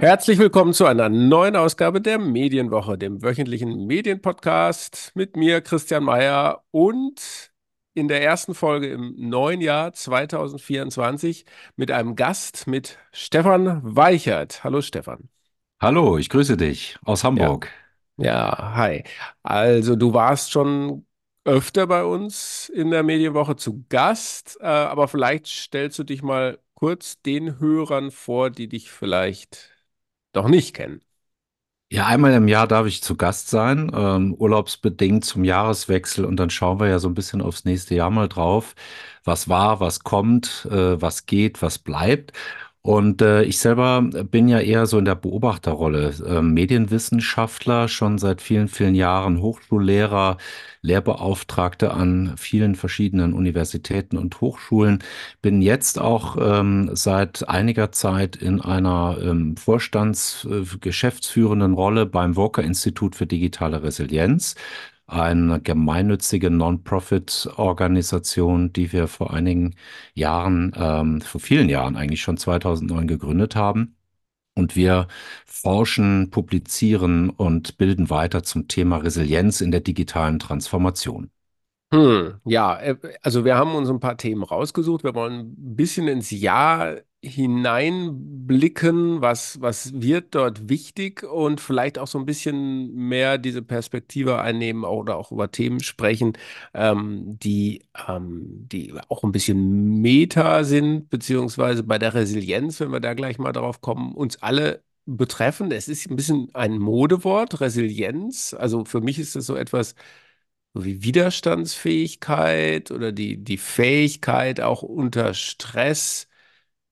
Herzlich willkommen zu einer neuen Ausgabe der Medienwoche, dem wöchentlichen Medienpodcast mit mir, Christian Mayer, und in der ersten Folge im neuen Jahr 2024 mit einem Gast, mit Stefan Weichert. Hallo Stefan. Hallo, ich grüße dich aus Hamburg. Ja, ja hi. Also du warst schon öfter bei uns in der Medienwoche zu Gast, äh, aber vielleicht stellst du dich mal kurz den Hörern vor, die dich vielleicht doch nicht kennen. Ja, einmal im Jahr darf ich zu Gast sein, ähm, urlaubsbedingt zum Jahreswechsel und dann schauen wir ja so ein bisschen aufs nächste Jahr mal drauf, was war, was kommt, äh, was geht, was bleibt. Und äh, ich selber bin ja eher so in der Beobachterrolle, äh, Medienwissenschaftler, schon seit vielen, vielen Jahren Hochschullehrer, Lehrbeauftragte an vielen verschiedenen Universitäten und Hochschulen. Bin jetzt auch ähm, seit einiger Zeit in einer ähm, Vorstands-, äh, Rolle beim Walker Institut für digitale Resilienz eine gemeinnützige Non-Profit-Organisation, die wir vor einigen Jahren, ähm, vor vielen Jahren eigentlich schon 2009 gegründet haben. Und wir forschen, publizieren und bilden weiter zum Thema Resilienz in der digitalen Transformation. Hm, ja, äh, also wir haben uns ein paar Themen rausgesucht. Wir wollen ein bisschen ins Jahr hineinblicken, was, was wird dort wichtig und vielleicht auch so ein bisschen mehr diese Perspektive einnehmen oder auch über Themen sprechen, ähm, die, ähm, die auch ein bisschen Meta sind, beziehungsweise bei der Resilienz, wenn wir da gleich mal drauf kommen, uns alle betreffen. Es ist ein bisschen ein Modewort, Resilienz. Also für mich ist das so etwas, wie Widerstandsfähigkeit oder die, die Fähigkeit auch unter Stress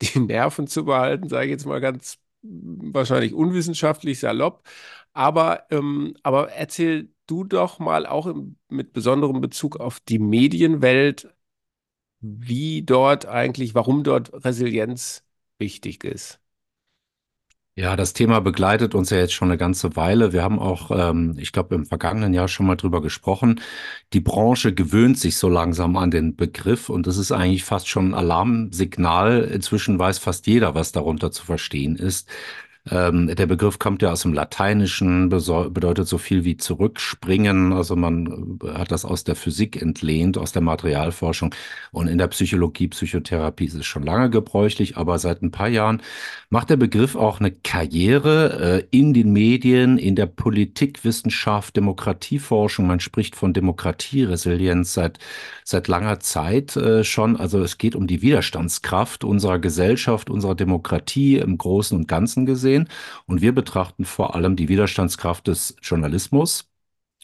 die Nerven zu behalten, sage ich jetzt mal ganz wahrscheinlich unwissenschaftlich salopp. Aber, ähm, aber erzähl du doch mal auch im, mit besonderem Bezug auf die Medienwelt, wie dort eigentlich, warum dort Resilienz wichtig ist. Ja, das Thema begleitet uns ja jetzt schon eine ganze Weile. Wir haben auch, ähm, ich glaube, im vergangenen Jahr schon mal drüber gesprochen. Die Branche gewöhnt sich so langsam an den Begriff und das ist eigentlich fast schon ein Alarmsignal. Inzwischen weiß fast jeder, was darunter zu verstehen ist. Ähm, der Begriff kommt ja aus dem Lateinischen, bedeutet so viel wie zurückspringen. Also man äh, hat das aus der Physik entlehnt, aus der Materialforschung. Und in der Psychologie, Psychotherapie ist es schon lange gebräuchlich, aber seit ein paar Jahren macht der Begriff auch eine Karriere äh, in den Medien, in der Politikwissenschaft, Demokratieforschung. Man spricht von Demokratieresilienz seit, seit langer Zeit äh, schon. Also es geht um die Widerstandskraft unserer Gesellschaft, unserer Demokratie im Großen und Ganzen gesehen sehen. Und wir betrachten vor allem die Widerstandskraft des Journalismus,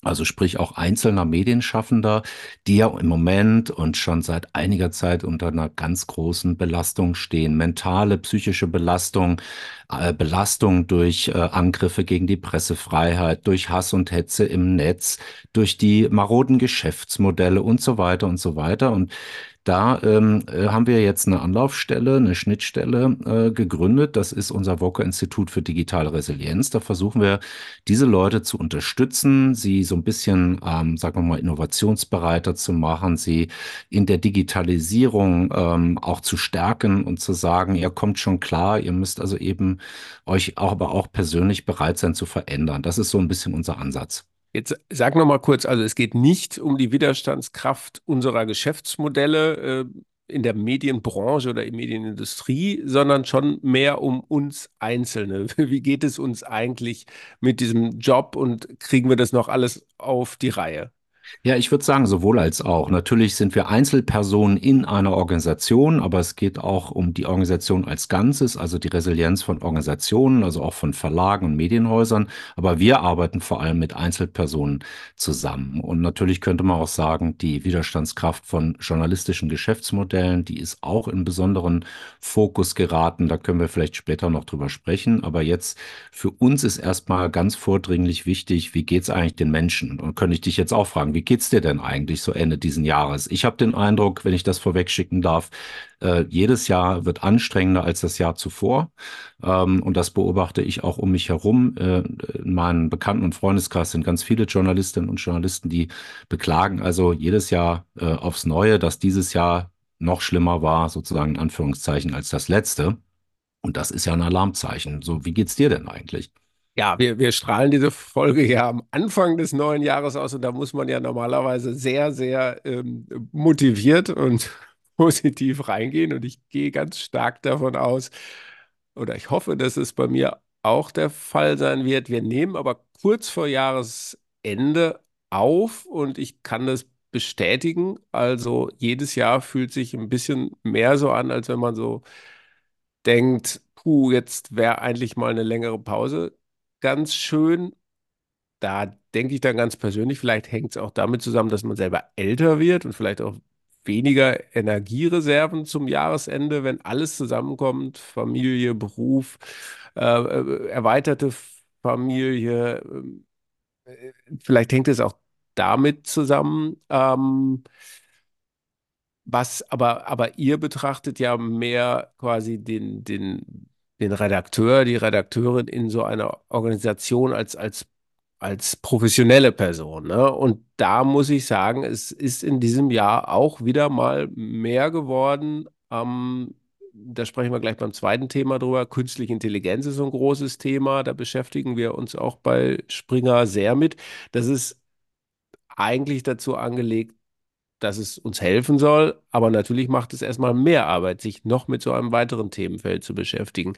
also sprich auch einzelner Medienschaffender, die ja im Moment und schon seit einiger Zeit unter einer ganz großen Belastung stehen. Mentale, psychische Belastung, äh, Belastung durch äh, Angriffe gegen die Pressefreiheit, durch Hass und Hetze im Netz, durch die maroden Geschäftsmodelle und so weiter und so weiter. Und da ähm, äh, haben wir jetzt eine Anlaufstelle, eine Schnittstelle äh, gegründet. Das ist unser Wocker Institut für digitale Resilienz. Da versuchen wir, diese Leute zu unterstützen, sie so ein bisschen, ähm, sagen wir mal, innovationsbereiter zu machen, sie in der Digitalisierung ähm, auch zu stärken und zu sagen, ihr kommt schon klar, ihr müsst also eben euch auch, aber auch persönlich bereit sein zu verändern. Das ist so ein bisschen unser Ansatz. Jetzt sag noch mal kurz, also es geht nicht um die Widerstandskraft unserer Geschäftsmodelle äh, in der Medienbranche oder in Medienindustrie, sondern schon mehr um uns Einzelne. Wie geht es uns eigentlich mit diesem Job und kriegen wir das noch alles auf die Reihe? Ja, ich würde sagen, sowohl als auch. Natürlich sind wir Einzelpersonen in einer Organisation, aber es geht auch um die Organisation als Ganzes, also die Resilienz von Organisationen, also auch von Verlagen und Medienhäusern. Aber wir arbeiten vor allem mit Einzelpersonen zusammen. Und natürlich könnte man auch sagen, die Widerstandskraft von journalistischen Geschäftsmodellen, die ist auch in besonderen Fokus geraten. Da können wir vielleicht später noch drüber sprechen. Aber jetzt für uns ist erstmal ganz vordringlich wichtig, wie geht es eigentlich den Menschen? Und könnte ich dich jetzt auch fragen, wie geht's dir denn eigentlich so Ende diesen Jahres? Ich habe den Eindruck, wenn ich das vorwegschicken darf, äh, jedes Jahr wird anstrengender als das Jahr zuvor. Ähm, und das beobachte ich auch um mich herum. Äh, in meinem Bekannten- und Freundeskreis sind ganz viele Journalistinnen und Journalisten, die beklagen also jedes Jahr äh, aufs Neue, dass dieses Jahr noch schlimmer war, sozusagen in Anführungszeichen, als das letzte. Und das ist ja ein Alarmzeichen. So, wie geht's dir denn eigentlich? Ja, wir, wir strahlen diese Folge ja am Anfang des neuen Jahres aus und da muss man ja normalerweise sehr, sehr ähm, motiviert und positiv reingehen. Und ich gehe ganz stark davon aus, oder ich hoffe, dass es bei mir auch der Fall sein wird. Wir nehmen aber kurz vor Jahresende auf und ich kann das bestätigen. Also jedes Jahr fühlt sich ein bisschen mehr so an, als wenn man so denkt, puh, jetzt wäre eigentlich mal eine längere Pause ganz schön. Da denke ich dann ganz persönlich, vielleicht hängt es auch damit zusammen, dass man selber älter wird und vielleicht auch weniger Energiereserven zum Jahresende, wenn alles zusammenkommt, Familie, Beruf, äh, äh erweiterte Familie. Äh, vielleicht hängt es auch damit zusammen. Ähm, was aber, aber ihr betrachtet ja mehr quasi den, den, den Redakteur, die Redakteurin in so einer Organisation als, als, als professionelle Person. Ne? Und da muss ich sagen, es ist in diesem Jahr auch wieder mal mehr geworden. Ähm, da sprechen wir gleich beim zweiten Thema drüber. Künstliche Intelligenz ist so ein großes Thema. Da beschäftigen wir uns auch bei Springer sehr mit. Das ist eigentlich dazu angelegt, dass es uns helfen soll, aber natürlich macht es erstmal mehr Arbeit, sich noch mit so einem weiteren Themenfeld zu beschäftigen.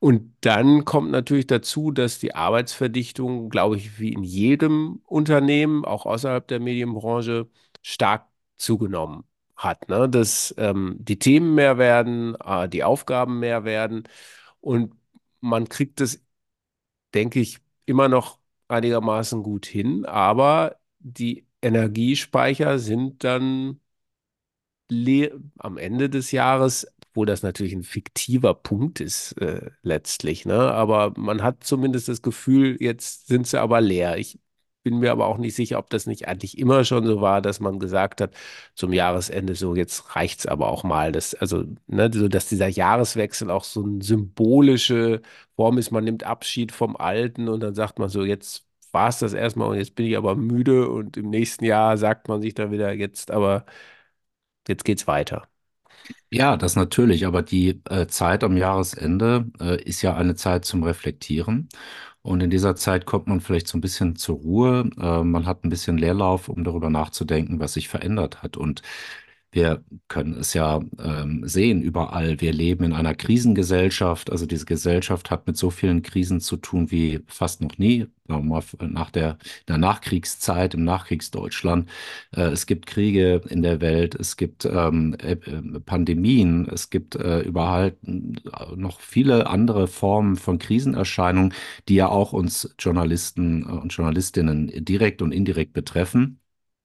Und dann kommt natürlich dazu, dass die Arbeitsverdichtung, glaube ich, wie in jedem Unternehmen, auch außerhalb der Medienbranche, stark zugenommen hat. Ne? Dass ähm, die Themen mehr werden, äh, die Aufgaben mehr werden und man kriegt es, denke ich, immer noch einigermaßen gut hin, aber die Energiespeicher sind dann am Ende des Jahres, wo das natürlich ein fiktiver Punkt ist, äh, letztlich, ne? Aber man hat zumindest das Gefühl, jetzt sind sie aber leer. Ich bin mir aber auch nicht sicher, ob das nicht eigentlich immer schon so war, dass man gesagt hat, zum Jahresende so, jetzt reicht's aber auch mal. Das, also, ne, so dass dieser Jahreswechsel auch so eine symbolische Form ist. Man nimmt Abschied vom Alten und dann sagt man so, jetzt war es das erstmal und jetzt bin ich aber müde und im nächsten Jahr sagt man sich dann wieder, jetzt aber, jetzt geht's weiter. Ja, das natürlich, aber die äh, Zeit am Jahresende äh, ist ja eine Zeit zum Reflektieren. Und in dieser Zeit kommt man vielleicht so ein bisschen zur Ruhe. Äh, man hat ein bisschen Leerlauf, um darüber nachzudenken, was sich verändert hat. Und wir können es ja ähm, sehen überall. Wir leben in einer Krisengesellschaft. Also diese Gesellschaft hat mit so vielen Krisen zu tun wie fast noch nie. Nach der, der Nachkriegszeit im Nachkriegsdeutschland. Äh, es gibt Kriege in der Welt, es gibt ähm, äh, Pandemien, es gibt äh, überall noch viele andere Formen von Krisenerscheinungen, die ja auch uns Journalisten und Journalistinnen direkt und indirekt betreffen.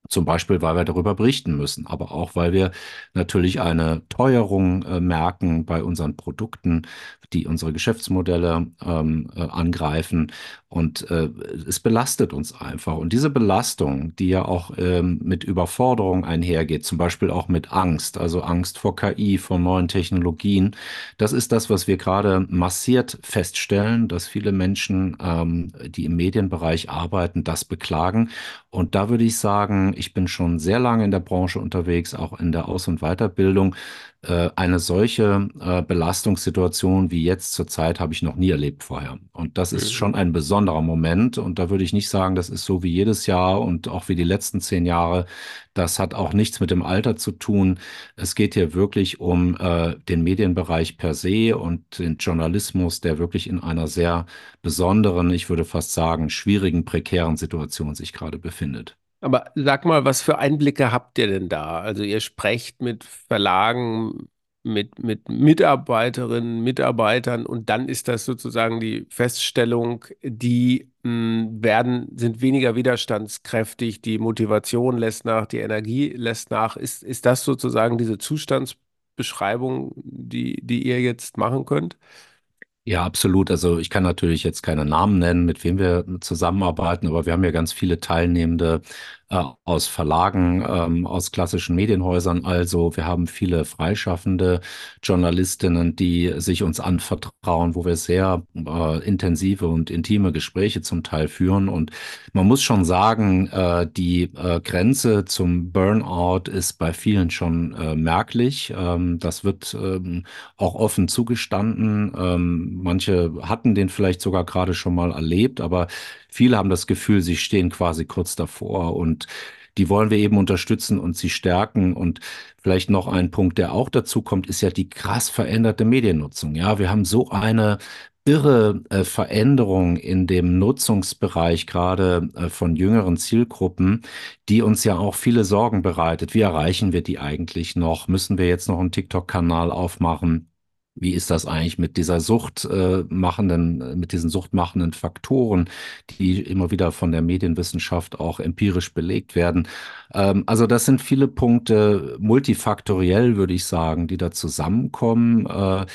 Zum Beispiel, weil wir darüber berichten müssen, aber auch, weil wir natürlich eine Teuerung äh, merken bei unseren Produkten, die unsere Geschäftsmodelle ähm, äh, angreifen. Und äh, es belastet uns einfach. Und diese Belastung, die ja auch ähm, mit Überforderung einhergeht, zum Beispiel auch mit Angst, also Angst vor KI, vor neuen Technologien, das ist das, was wir gerade massiert feststellen, dass viele Menschen, ähm, die im Medienbereich arbeiten, das beklagen. Und da würde ich sagen, ich bin schon sehr lange in der Branche unterwegs, auch in der Aus- und Weiterbildung. Äh, eine solche äh, Belastungssituation wie jetzt zurzeit habe ich noch nie erlebt vorher. Und das ist schon ein besonderer Moment. Und da würde ich nicht sagen, das ist so wie jedes Jahr und auch wie die letzten zehn Jahre. Das hat auch nichts mit dem Alter zu tun. Es geht hier wirklich um äh, den Medienbereich per se und den Journalismus, der wirklich in einer sehr besonderen, ich würde fast sagen, schwierigen, prekären Situation sich gerade befindet. Aber sag mal, was für Einblicke habt ihr denn da? Also ihr sprecht mit Verlagen, mit, mit Mitarbeiterinnen, Mitarbeitern und dann ist das sozusagen die Feststellung, die mh, werden, sind weniger widerstandskräftig, die Motivation lässt nach, die Energie lässt nach. Ist, ist das sozusagen diese Zustandsbeschreibung, die, die ihr jetzt machen könnt? Ja, absolut. Also ich kann natürlich jetzt keine Namen nennen, mit wem wir zusammenarbeiten, aber wir haben ja ganz viele Teilnehmende äh, aus Verlagen, ähm, aus klassischen Medienhäusern. Also wir haben viele freischaffende Journalistinnen, die sich uns anvertrauen, wo wir sehr äh, intensive und intime Gespräche zum Teil führen. Und man muss schon sagen, äh, die äh, Grenze zum Burnout ist bei vielen schon äh, merklich. Ähm, das wird ähm, auch offen zugestanden. Ähm, manche hatten den vielleicht sogar gerade schon mal erlebt, aber Viele haben das Gefühl, sie stehen quasi kurz davor und die wollen wir eben unterstützen und sie stärken. Und vielleicht noch ein Punkt, der auch dazu kommt, ist ja die krass veränderte Mediennutzung. Ja, wir haben so eine irre äh, Veränderung in dem Nutzungsbereich gerade äh, von jüngeren Zielgruppen, die uns ja auch viele Sorgen bereitet. Wie erreichen wir die eigentlich noch? Müssen wir jetzt noch einen TikTok-Kanal aufmachen? Wie ist das eigentlich mit dieser Sucht äh, machenden, mit diesen suchtmachenden Faktoren, die immer wieder von der Medienwissenschaft auch empirisch belegt werden? Ähm, also das sind viele Punkte, multifaktoriell würde ich sagen, die da zusammenkommen, äh,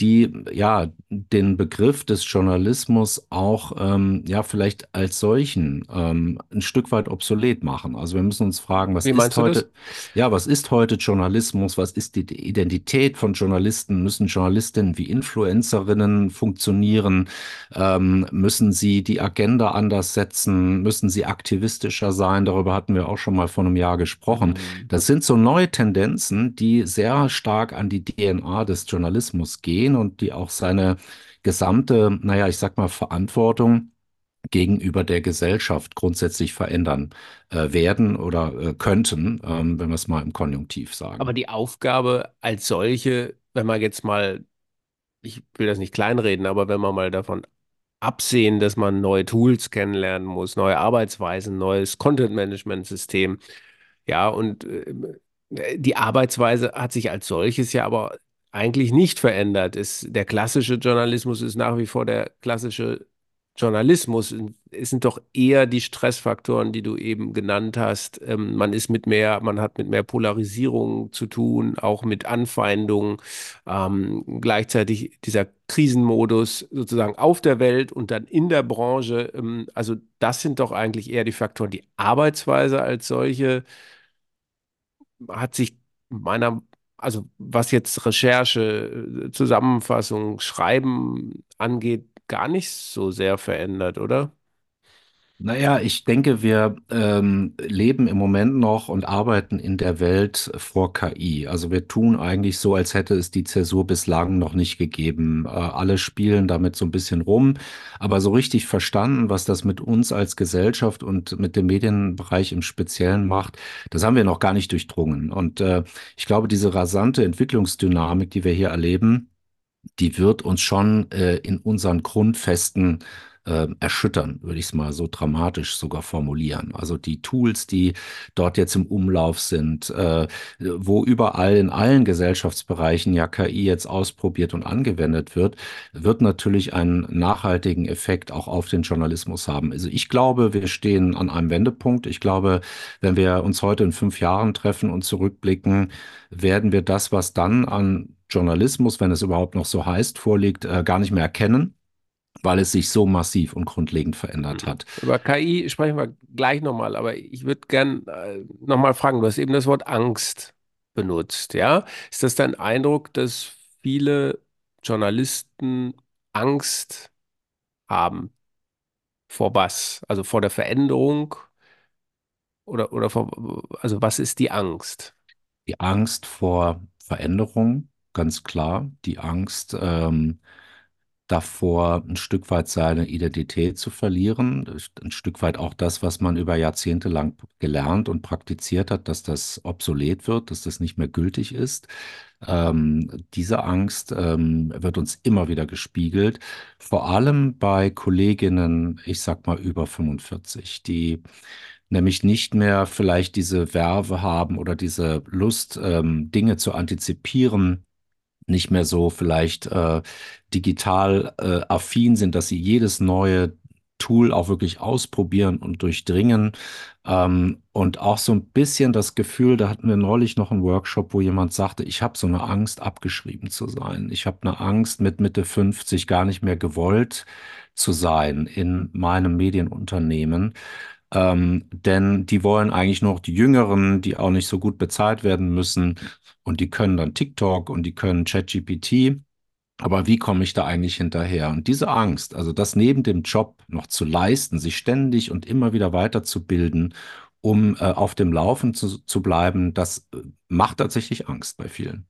die ja den Begriff des Journalismus auch ähm, ja vielleicht als solchen ähm, ein Stück weit obsolet machen. Also wir müssen uns fragen, was Wie ist heute, ja, was ist heute Journalismus? Was ist die Identität von Journalisten? Müssen Journalistinnen wie Influencerinnen funktionieren? Ähm, müssen sie die Agenda anders setzen? Müssen sie aktivistischer sein? Darüber hatten wir auch schon mal vor einem Jahr gesprochen. Mhm. Das sind so neue Tendenzen, die sehr stark an die DNA des Journalismus gehen und die auch seine gesamte, naja, ich sag mal, Verantwortung gegenüber der Gesellschaft grundsätzlich verändern äh, werden oder äh, könnten, ähm, wenn wir es mal im Konjunktiv Aber sagen. die Aufgabe als solche, wenn man jetzt mal, ich will das nicht kleinreden, aber wenn man mal davon absehen, dass man neue Tools kennenlernen muss, neue Arbeitsweisen, neues Content-Management-System, ja, und äh, die Arbeitsweise hat sich als solches ja aber eigentlich nicht verändert. Es, der klassische Journalismus ist nach wie vor der klassische Journalismus. Es sind doch eher die Stressfaktoren, die du eben genannt hast. Ähm, man ist mit mehr, man hat mit mehr Polarisierung zu tun, auch mit Anfeindungen. Ähm, gleichzeitig dieser Krisenmodus sozusagen auf der Welt und dann in der Branche. Ähm, also das sind doch eigentlich eher die Faktoren. Die Arbeitsweise als solche hat sich meiner, also was jetzt Recherche, äh, Zusammenfassung, Schreiben angeht, gar nicht so sehr verändert, oder? Naja, ich denke, wir ähm, leben im Moment noch und arbeiten in der Welt vor KI. Also wir tun eigentlich so, als hätte es die Zäsur bislang noch nicht gegeben. Äh, alle spielen damit so ein bisschen rum, aber so richtig verstanden, was das mit uns als Gesellschaft und mit dem Medienbereich im Speziellen macht, das haben wir noch gar nicht durchdrungen. Und äh, ich glaube, diese rasante Entwicklungsdynamik, die wir hier erleben, die wird uns schon äh, in unseren Grundfesten äh, erschüttern, würde ich es mal so dramatisch sogar formulieren. Also die Tools, die dort jetzt im Umlauf sind, äh, wo überall in allen Gesellschaftsbereichen ja KI jetzt ausprobiert und angewendet wird, wird natürlich einen nachhaltigen Effekt auch auf den Journalismus haben. Also ich glaube, wir stehen an einem Wendepunkt. Ich glaube, wenn wir uns heute in fünf Jahren treffen und zurückblicken, werden wir das, was dann an Journalismus, wenn es überhaupt noch so heißt, vorliegt, äh, gar nicht mehr erkennen, weil es sich so massiv und grundlegend verändert Mhm. hat. Über KI sprechen wir gleich nochmal, aber ich würde gern äh, nochmal fragen, du hast eben das Wort Angst benutzt, ja? Ist das dein Eindruck, dass viele Journalisten Angst haben vor was? Also vor der Veränderung oder, oder vor, also was ist die Angst? Die Angst vor Veränderung, ganz klar. Die Angst ähm, davor, ein Stück weit seine Identität zu verlieren. Ein Stück weit auch das, was man über Jahrzehnte lang gelernt und praktiziert hat, dass das obsolet wird, dass das nicht mehr gültig ist. Ähm, diese Angst ähm, wird uns immer wieder gespiegelt, vor allem bei Kolleginnen, ich sag mal über 45, die nämlich nicht mehr vielleicht diese Werbe haben oder diese Lust, ähm, Dinge zu antizipieren, nicht mehr so vielleicht äh, digital äh, affin sind, dass sie jedes neue Tool auch wirklich ausprobieren und durchdringen. Ähm, und auch so ein bisschen das Gefühl, da hatten wir neulich noch einen Workshop, wo jemand sagte, ich habe so eine Angst, abgeschrieben zu sein. Ich habe eine Angst, mit Mitte 50 gar nicht mehr gewollt zu sein in meinem Medienunternehmen. Ähm, denn die wollen eigentlich noch die Jüngeren, die auch nicht so gut bezahlt werden müssen. Und die können dann TikTok und die können ChatGPT. Aber wie komme ich da eigentlich hinterher? Und diese Angst, also das neben dem Job noch zu leisten, sich ständig und immer wieder weiterzubilden, um äh, auf dem Laufen zu, zu bleiben, das äh, macht tatsächlich Angst bei vielen.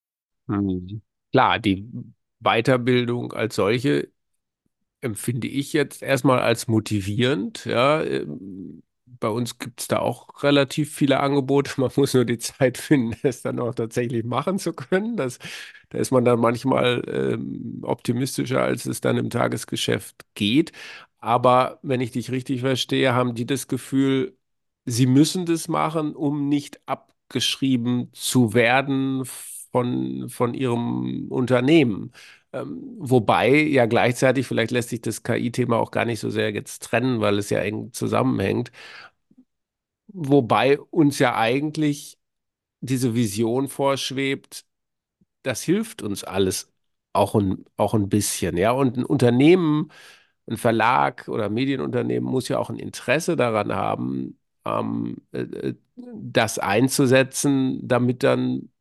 Mhm. Klar, die Weiterbildung als solche empfinde ich jetzt erstmal als motivierend. Ja, Ähm, bei uns gibt es da auch relativ viele Angebote. Man muss nur die Zeit finden, es dann auch tatsächlich machen zu können. Das, da ist man dann manchmal ähm, optimistischer, als es dann im Tagesgeschäft geht. Aber wenn ich dich richtig verstehe, haben die das Gefühl, sie müssen das machen, um nicht abgeschrieben zu werden von, von ihrem Unternehmen. Ähm, wobei ja gleichzeitig, vielleicht lässt sich das KI-Thema auch gar nicht so sehr jetzt trennen, weil es ja eng zusammenhängt. Wobei uns ja eigentlich diese Vision vorschwebt, das hilft uns alles auch ein, auch ein bisschen. Ja, und ein Unternehmen, ein Verlag oder Medienunternehmen muss ja auch ein Interesse daran haben, ähm, äh, äh, das einzusetzen, damit dann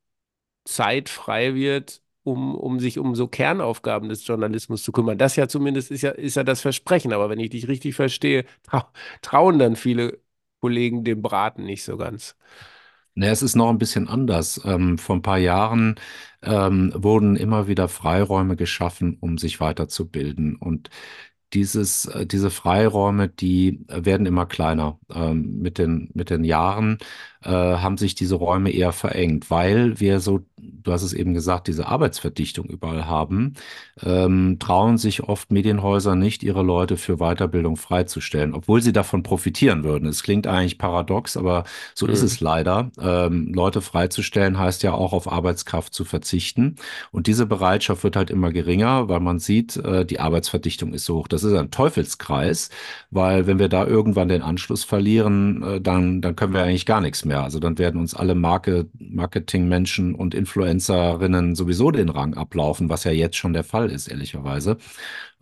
Zeit frei wird, um, um sich um so Kernaufgaben des Journalismus zu kümmern. Das ja zumindest ist ja, ist ja das Versprechen. Aber wenn ich dich richtig verstehe, trau trauen dann viele Kollegen dem Braten nicht so ganz. Ne, es ist noch ein bisschen anders. Ähm, vor ein paar Jahren ähm, wurden immer wieder Freiräume geschaffen, um sich weiterzubilden. Und dieses, äh, diese Freiräume, die werden immer kleiner. Ähm, mit den, mit den Jahren äh, haben sich diese Räume eher verengt, weil wir so, du hast es eben gesagt, diese Arbeitsverdichtung überall haben, ähm, trauen sich oft Medienhäuser nicht, ihre Leute für Weiterbildung freizustellen, obwohl sie davon profitieren würden. Es klingt eigentlich paradox, aber so mhm. ist es leider. Ähm, Leute freizustellen heißt ja auch auf Arbeitskraft zu verzichten. Und diese Bereitschaft wird halt immer geringer, weil man sieht, äh, die Arbeitsverdichtung ist so hoch. Das ist ein Teufelskreis, weil wenn wir da irgendwann den Anschluss verlieren, äh, dann, dann können wir eigentlich gar nichts mehr mehr. Also dann werden uns alle Marke, Marketingmenschen und Influencerinnen sowieso den Rang ablaufen, was ja jetzt schon der Fall ist, ehrlicherweise.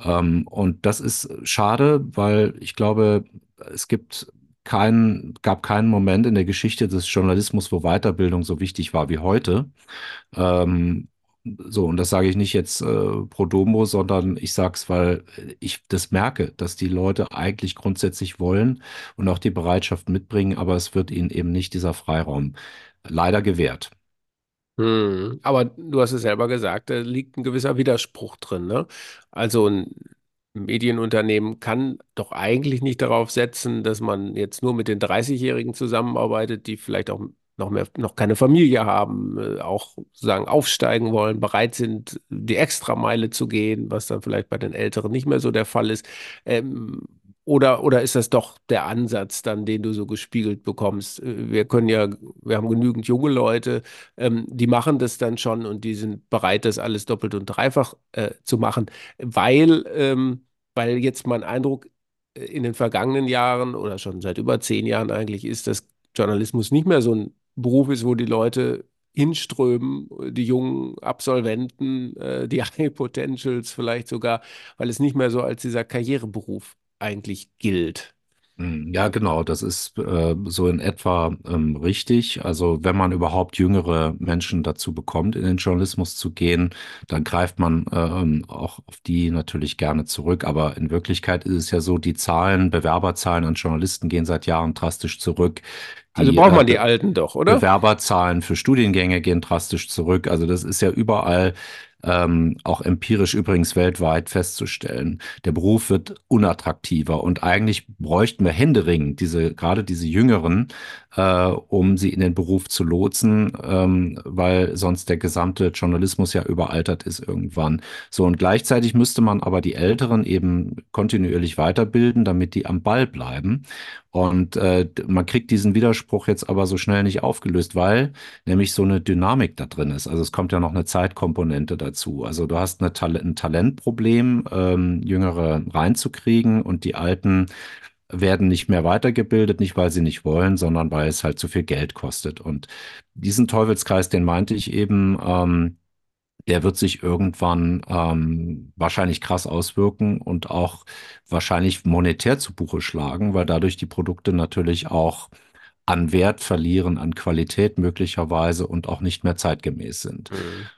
Ähm, und das ist schade, weil ich glaube, es gibt keinen, gab keinen Moment in der Geschichte des Journalismus, wo Weiterbildung so wichtig war wie heute. Ähm, so, und das sage ich nicht jetzt äh, pro domo, sondern ich sage es, weil ich das merke, dass die Leute eigentlich grundsätzlich wollen und auch die Bereitschaft mitbringen, aber es wird ihnen eben nicht dieser Freiraum leider gewährt. Hm, aber du hast es selber gesagt, da liegt ein gewisser Widerspruch drin, ne? Also ein Medienunternehmen kann doch eigentlich nicht darauf setzen, dass man jetzt nur mit den 30-Jährigen zusammenarbeitet, die vielleicht auch noch mehr, noch keine Familie haben, äh, auch sozusagen aufsteigen wollen, bereit sind, die Extrameile zu gehen, was dann vielleicht bei den Älteren nicht mehr so der Fall ist. Ähm, oder, oder ist das doch der Ansatz dann, den du so gespiegelt bekommst? Äh, wir können ja, wir haben genügend junge Leute, ähm, die machen das dann schon und die sind bereit, das alles doppelt und dreifach äh, zu machen, weil, ähm, weil jetzt mein Eindruck in den vergangenen Jahren oder schon seit über zehn Jahren eigentlich ist, dass Journalismus nicht mehr so ein Beruf ist, wo die Leute hinströmen, die jungen Absolventen, äh, die High Potentials vielleicht sogar, weil es nicht mehr so als dieser Karriereberuf eigentlich gilt. Hm, ja, genau, das ist äh, so in etwa ähm, richtig. Also wenn man überhaupt jüngere Menschen dazu bekommt, in den Journalismus zu gehen, dann greift man ähm, auch auf die natürlich gerne zurück. Aber in Wirklichkeit ist es ja so, die Zahlen, Bewerberzahlen an Journalisten gehen seit Jahren drastisch zurück. Also braucht man äh, die Alten doch, oder? Bewerberzahlen für Studiengänge gehen drastisch zurück. Also das ist ja überall ähm, auch empirisch übrigens weltweit festzustellen. Der Beruf wird unattraktiver und eigentlich bräuchten wir händeringend diese, gerade diese Jüngeren, äh, um sie in den Beruf zu lotsen, ähm, weil sonst der gesamte Journalismus ja überaltert ist irgendwann. So und gleichzeitig müsste man aber die Älteren eben kontinuierlich weiterbilden, damit die am Ball bleiben. Und äh, man kriegt diesen Widerspruch jetzt aber so schnell nicht aufgelöst, weil nämlich so eine Dynamik da drin ist. Also es kommt ja noch eine Zeitkomponente dazu. Also du hast eine Tal ein Talentproblem, ähm, Jüngere reinzukriegen und die Alten werden nicht mehr weitergebildet, nicht weil sie nicht wollen, sondern weil es halt zu viel Geld kostet. Und diesen Teufelskreis, den meinte ich eben, ähm, der wird sich irgendwann ähm, wahrscheinlich krass auswirken und auch wahrscheinlich monetär zu Buche schlagen, weil dadurch die Produkte natürlich auch an Wert verlieren, an Qualität möglicherweise und auch nicht mehr zeitgemäß sind. Mhm.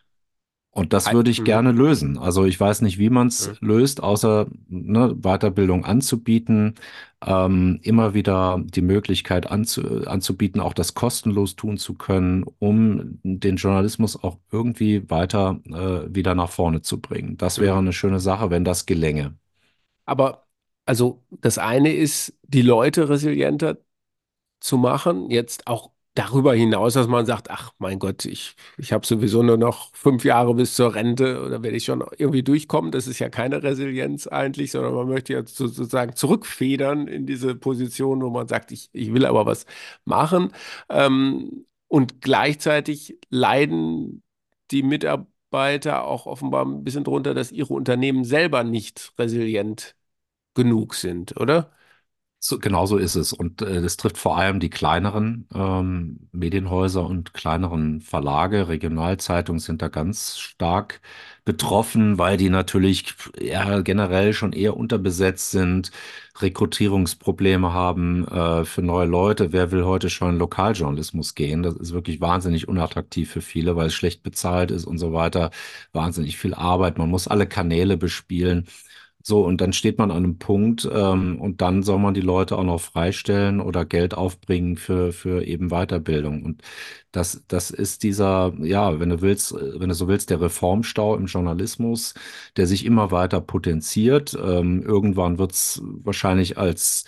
Und das würde ich mhm. gerne lösen. Also ich weiß nicht, wie man es Mhm. löst, außer ne, Weiterbildung anzubieten, ähm, immer wieder die Möglichkeit anzu, anzubieten, auch das kostenlos tun zu können, um den Journalismus auch irgendwie weiter äh, wieder nach vorne zu bringen. Das wäre Mhm. eine schöne Sache, wenn das gelänge. Aber also das eine ist, die Leute resilienter zu machen, jetzt auch darüber hinaus, dass man sagt, ach mein Gott, ich, ich habe sowieso nur noch fünf Jahre bis zur Rente oder werde ich schon irgendwie durchkommen. Das ist ja keine Resilienz eigentlich, sondern man möchte ja so- sozusagen zurückfedern in diese Position, wo man sagt, ich, ich will aber was machen. Ähm, und gleichzeitig leiden die Mitarbeiter auch offenbar ein bisschen drunter, dass ihre Unternehmen selber nicht resilient genug sind, oder? So, genau so ist es. Und äh, das trifft vor allem die kleineren ähm, Medienhäuser und kleineren Verlage. Regionalzeitungen sind da ganz stark betroffen, weil die natürlich ja, generell schon eher unterbesetzt sind, Rekrutierungsprobleme haben äh, für neue Leute. Wer will heute schon in Lokaljournalismus gehen? Das ist wirklich wahnsinnig unattraktiv für viele, weil es schlecht bezahlt ist und so weiter. Wahnsinnig viel Arbeit. Man muss alle Kanäle bespielen. So, und dann steht man an einem Punkt, ähm, und dann soll man die Leute auch noch freistellen oder Geld aufbringen für, für eben Weiterbildung. Und das, das ist dieser, ja, wenn du willst, wenn du so willst, der Reformstau im Journalismus, der sich immer weiter potenziert. Ähm, irgendwann wird es wahrscheinlich als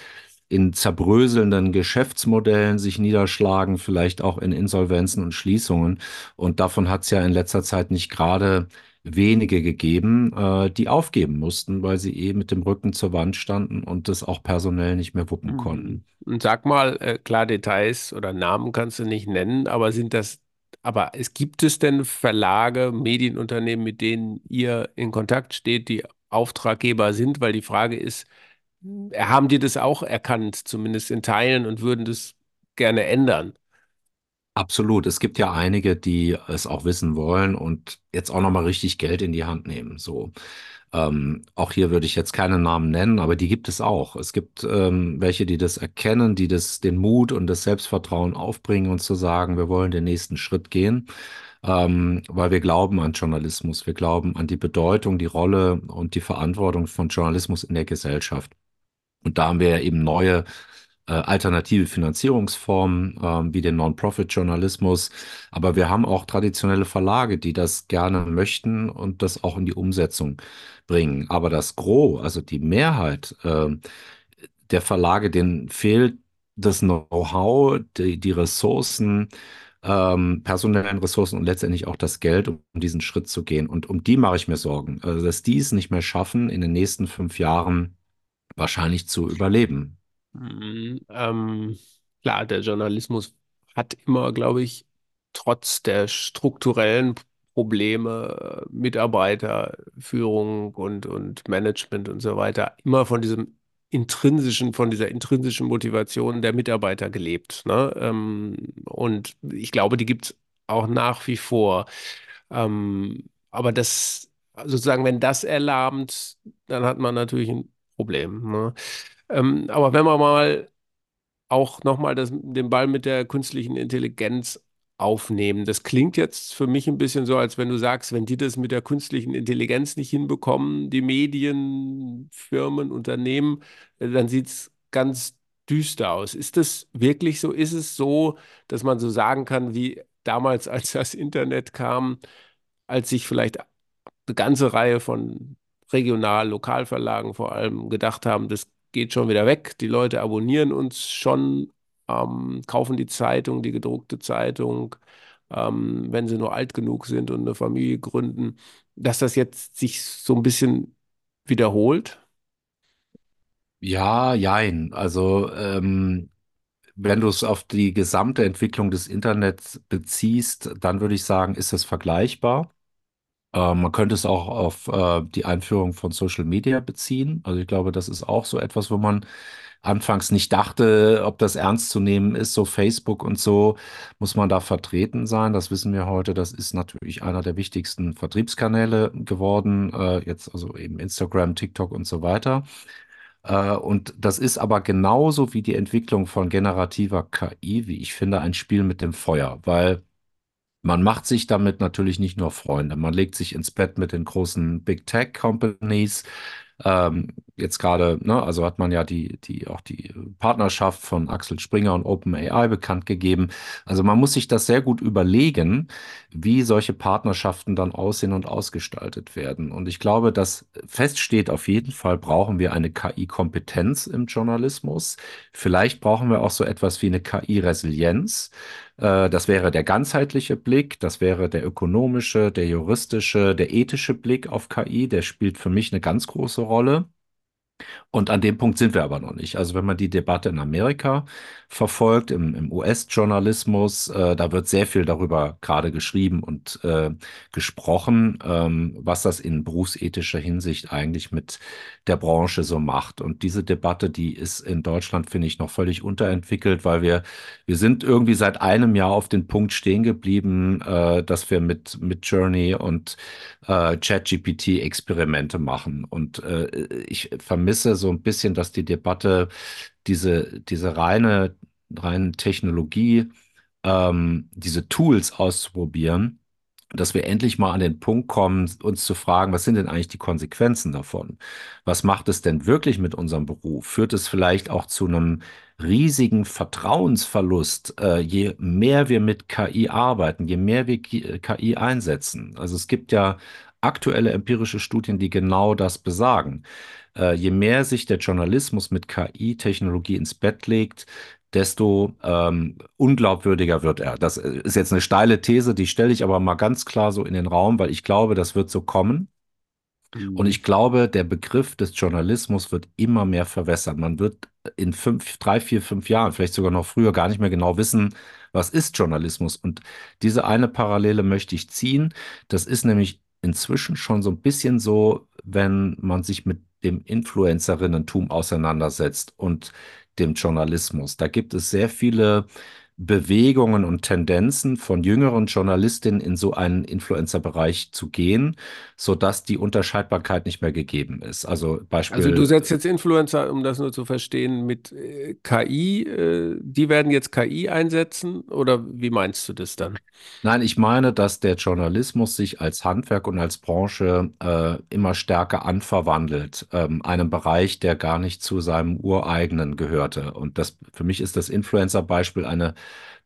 in zerbröselnden Geschäftsmodellen sich niederschlagen, vielleicht auch in Insolvenzen und Schließungen. Und davon hat es ja in letzter Zeit nicht gerade wenige gegeben, äh, die aufgeben mussten, weil sie eh mit dem Rücken zur Wand standen und das auch personell nicht mehr wuppen konnten. Und sag mal, äh, klar, Details oder Namen kannst du nicht nennen, aber sind das, aber es gibt es denn Verlage, Medienunternehmen, mit denen ihr in Kontakt steht, die Auftraggeber sind? Weil die Frage ist, äh, haben die das auch erkannt, zumindest in Teilen, und würden das gerne ändern? Absolut. Es gibt ja einige, die es auch wissen wollen und jetzt auch nochmal richtig Geld in die Hand nehmen. So. Ähm, auch hier würde ich jetzt keine Namen nennen, aber die gibt es auch. Es gibt ähm, welche, die das erkennen, die das, den Mut und das Selbstvertrauen aufbringen und zu sagen, wir wollen den nächsten Schritt gehen, ähm, weil wir glauben an Journalismus. Wir glauben an die Bedeutung, die Rolle und die Verantwortung von Journalismus in der Gesellschaft. Und da haben wir ja eben neue alternative Finanzierungsformen, ähm, wie den Non-Profit-Journalismus. Aber wir haben auch traditionelle Verlage, die das gerne möchten und das auch in die Umsetzung bringen. Aber das Gros, also die Mehrheit ähm, der Verlage, denen fehlt das Know-how, die, die Ressourcen, ähm, personellen Ressourcen und letztendlich auch das Geld, um diesen Schritt zu gehen. Und um die mache ich mir Sorgen. Also, dass die es nicht mehr schaffen, in den nächsten fünf Jahren wahrscheinlich zu überleben. Mm, Ähm, klar, der Journalismus hat immer, glaube ich, trotz der strukturellen Probleme, äh, Mitarbeiterführung und, und Management und so weiter, immer von diesem intrinsischen, von dieser intrinsischen Motivation der Mitarbeiter gelebt. Ne? Ähm, und ich glaube, die gibt es auch nach wie vor. Ähm, aber das, sozusagen, wenn das erlahmt, dann hat man natürlich ein Problem. Ne? Ähm, aber wenn man mal auch nochmal den Ball mit der künstlichen Intelligenz aufnehmen. Das klingt jetzt für mich ein bisschen so, als wenn du sagst, wenn die das mit der künstlichen Intelligenz nicht hinbekommen, die Medien, Firmen, Unternehmen, äh, dann sieht es ganz düster aus. Ist das wirklich so? Ist es so, dass man so sagen kann, wie damals, als das Internet kam, als sich vielleicht eine ganze Reihe von Regional-, Lokalverlagen vor allem gedacht haben, das geht schon wieder weg. Die Leute abonnieren uns schon, ähm, kaufen die Zeitung, die gedruckte Zeitung, ähm, wenn sie nur alt genug sind und eine Familie gründen, dass das jetzt sich so ein bisschen wiederholt? Ja, jein. Also ähm, wenn du es auf die gesamte Entwicklung des Internets beziehst, dann würde ich sagen, ist es vergleichbar. Äh, man könnte es auch auf äh, die Einführung von Social Media beziehen. Also ich glaube, das ist auch so etwas, wo man anfangs nicht dachte, ob das ernst zu nehmen ist. So Facebook und so muss man da vertreten sein. Das wissen wir heute. Das ist natürlich einer der wichtigsten Vertriebskanäle geworden. Äh, jetzt also eben Instagram, TikTok und so weiter. Äh, und das ist aber genauso wie die Entwicklung von generativer KI, wie ich finde, ein Spiel mit dem Feuer, weil man macht sich damit natürlich nicht nur Freunde. Man legt sich ins Bett mit den großen Big Tech Companies. Ähm, jetzt gerade, ne, also hat man ja die, die, auch die Partnerschaft von Axel Springer und OpenAI bekannt gegeben. Also man muss sich das sehr gut überlegen, wie solche Partnerschaften dann aussehen und ausgestaltet werden. Und ich glaube, dass feststeht, auf jeden Fall brauchen wir eine KI-Kompetenz im Journalismus. Vielleicht brauchen wir auch so etwas wie eine KI-Resilienz. Äh, das wäre der ganzheitliche Blick, das wäre der ökonomische, der juristische, der ethische Blick auf KI. Der spielt für mich eine ganz große Rolle. Und an dem Punkt sind wir aber noch nicht. Also wenn man die Debatte in Amerika verfolgt, im, im US-Journalismus, äh, da wird sehr viel darüber gerade geschrieben und äh, gesprochen, ähm, was das in berufsethischer Hinsicht eigentlich mit der Branche so macht. Und diese Debatte, die ist in Deutschland, finde ich, noch völlig unterentwickelt, weil wir, wir sind irgendwie seit einem Jahr auf den Punkt stehen geblieben, äh, dass wir mit, mit Journey und äh, ChatGPT Experimente machen. Und äh, ich vermisse so ein bisschen, dass die Debatte diese, diese reine, reine Technologie, ähm, diese Tools auszuprobieren, dass wir endlich mal an den Punkt kommen, uns zu fragen, was sind denn eigentlich die Konsequenzen davon? Was macht es denn wirklich mit unserem Beruf? Führt es vielleicht auch zu einem riesigen Vertrauensverlust, äh, je mehr wir mit KI arbeiten, je mehr wir KI einsetzen? Also es gibt ja aktuelle empirische Studien, die genau das besagen. Äh, je mehr sich der Journalismus mit KI-Technologie ins Bett legt, desto ähm, unglaubwürdiger wird er. Das ist jetzt eine steile These, die stelle ich aber mal ganz klar so in den Raum, weil ich glaube, das wird so kommen. Mhm. Und ich glaube, der Begriff des Journalismus wird immer mehr verwässert. Man wird in fünf, drei, vier, fünf Jahren, vielleicht sogar noch früher, gar nicht mehr genau wissen, was ist Journalismus. Und diese eine Parallele möchte ich ziehen. Das ist nämlich inzwischen schon so ein bisschen so, wenn man sich mit dem Influencerinnentum auseinandersetzt und dem Journalismus. Da gibt es sehr viele Bewegungen und Tendenzen von jüngeren Journalistinnen in so einen Influencer-Bereich zu gehen, sodass die Unterscheidbarkeit nicht mehr gegeben ist. Also Beispiel. Also du setzt jetzt Influencer, um das nur zu verstehen, mit äh, KI. Äh, die werden jetzt KI einsetzen oder wie meinst du das dann? Nein, ich meine, dass der Journalismus sich als Handwerk und als Branche äh, immer stärker anverwandelt, ähm, einem Bereich, der gar nicht zu seinem ureigenen gehörte. Und das für mich ist das Influencer-Beispiel eine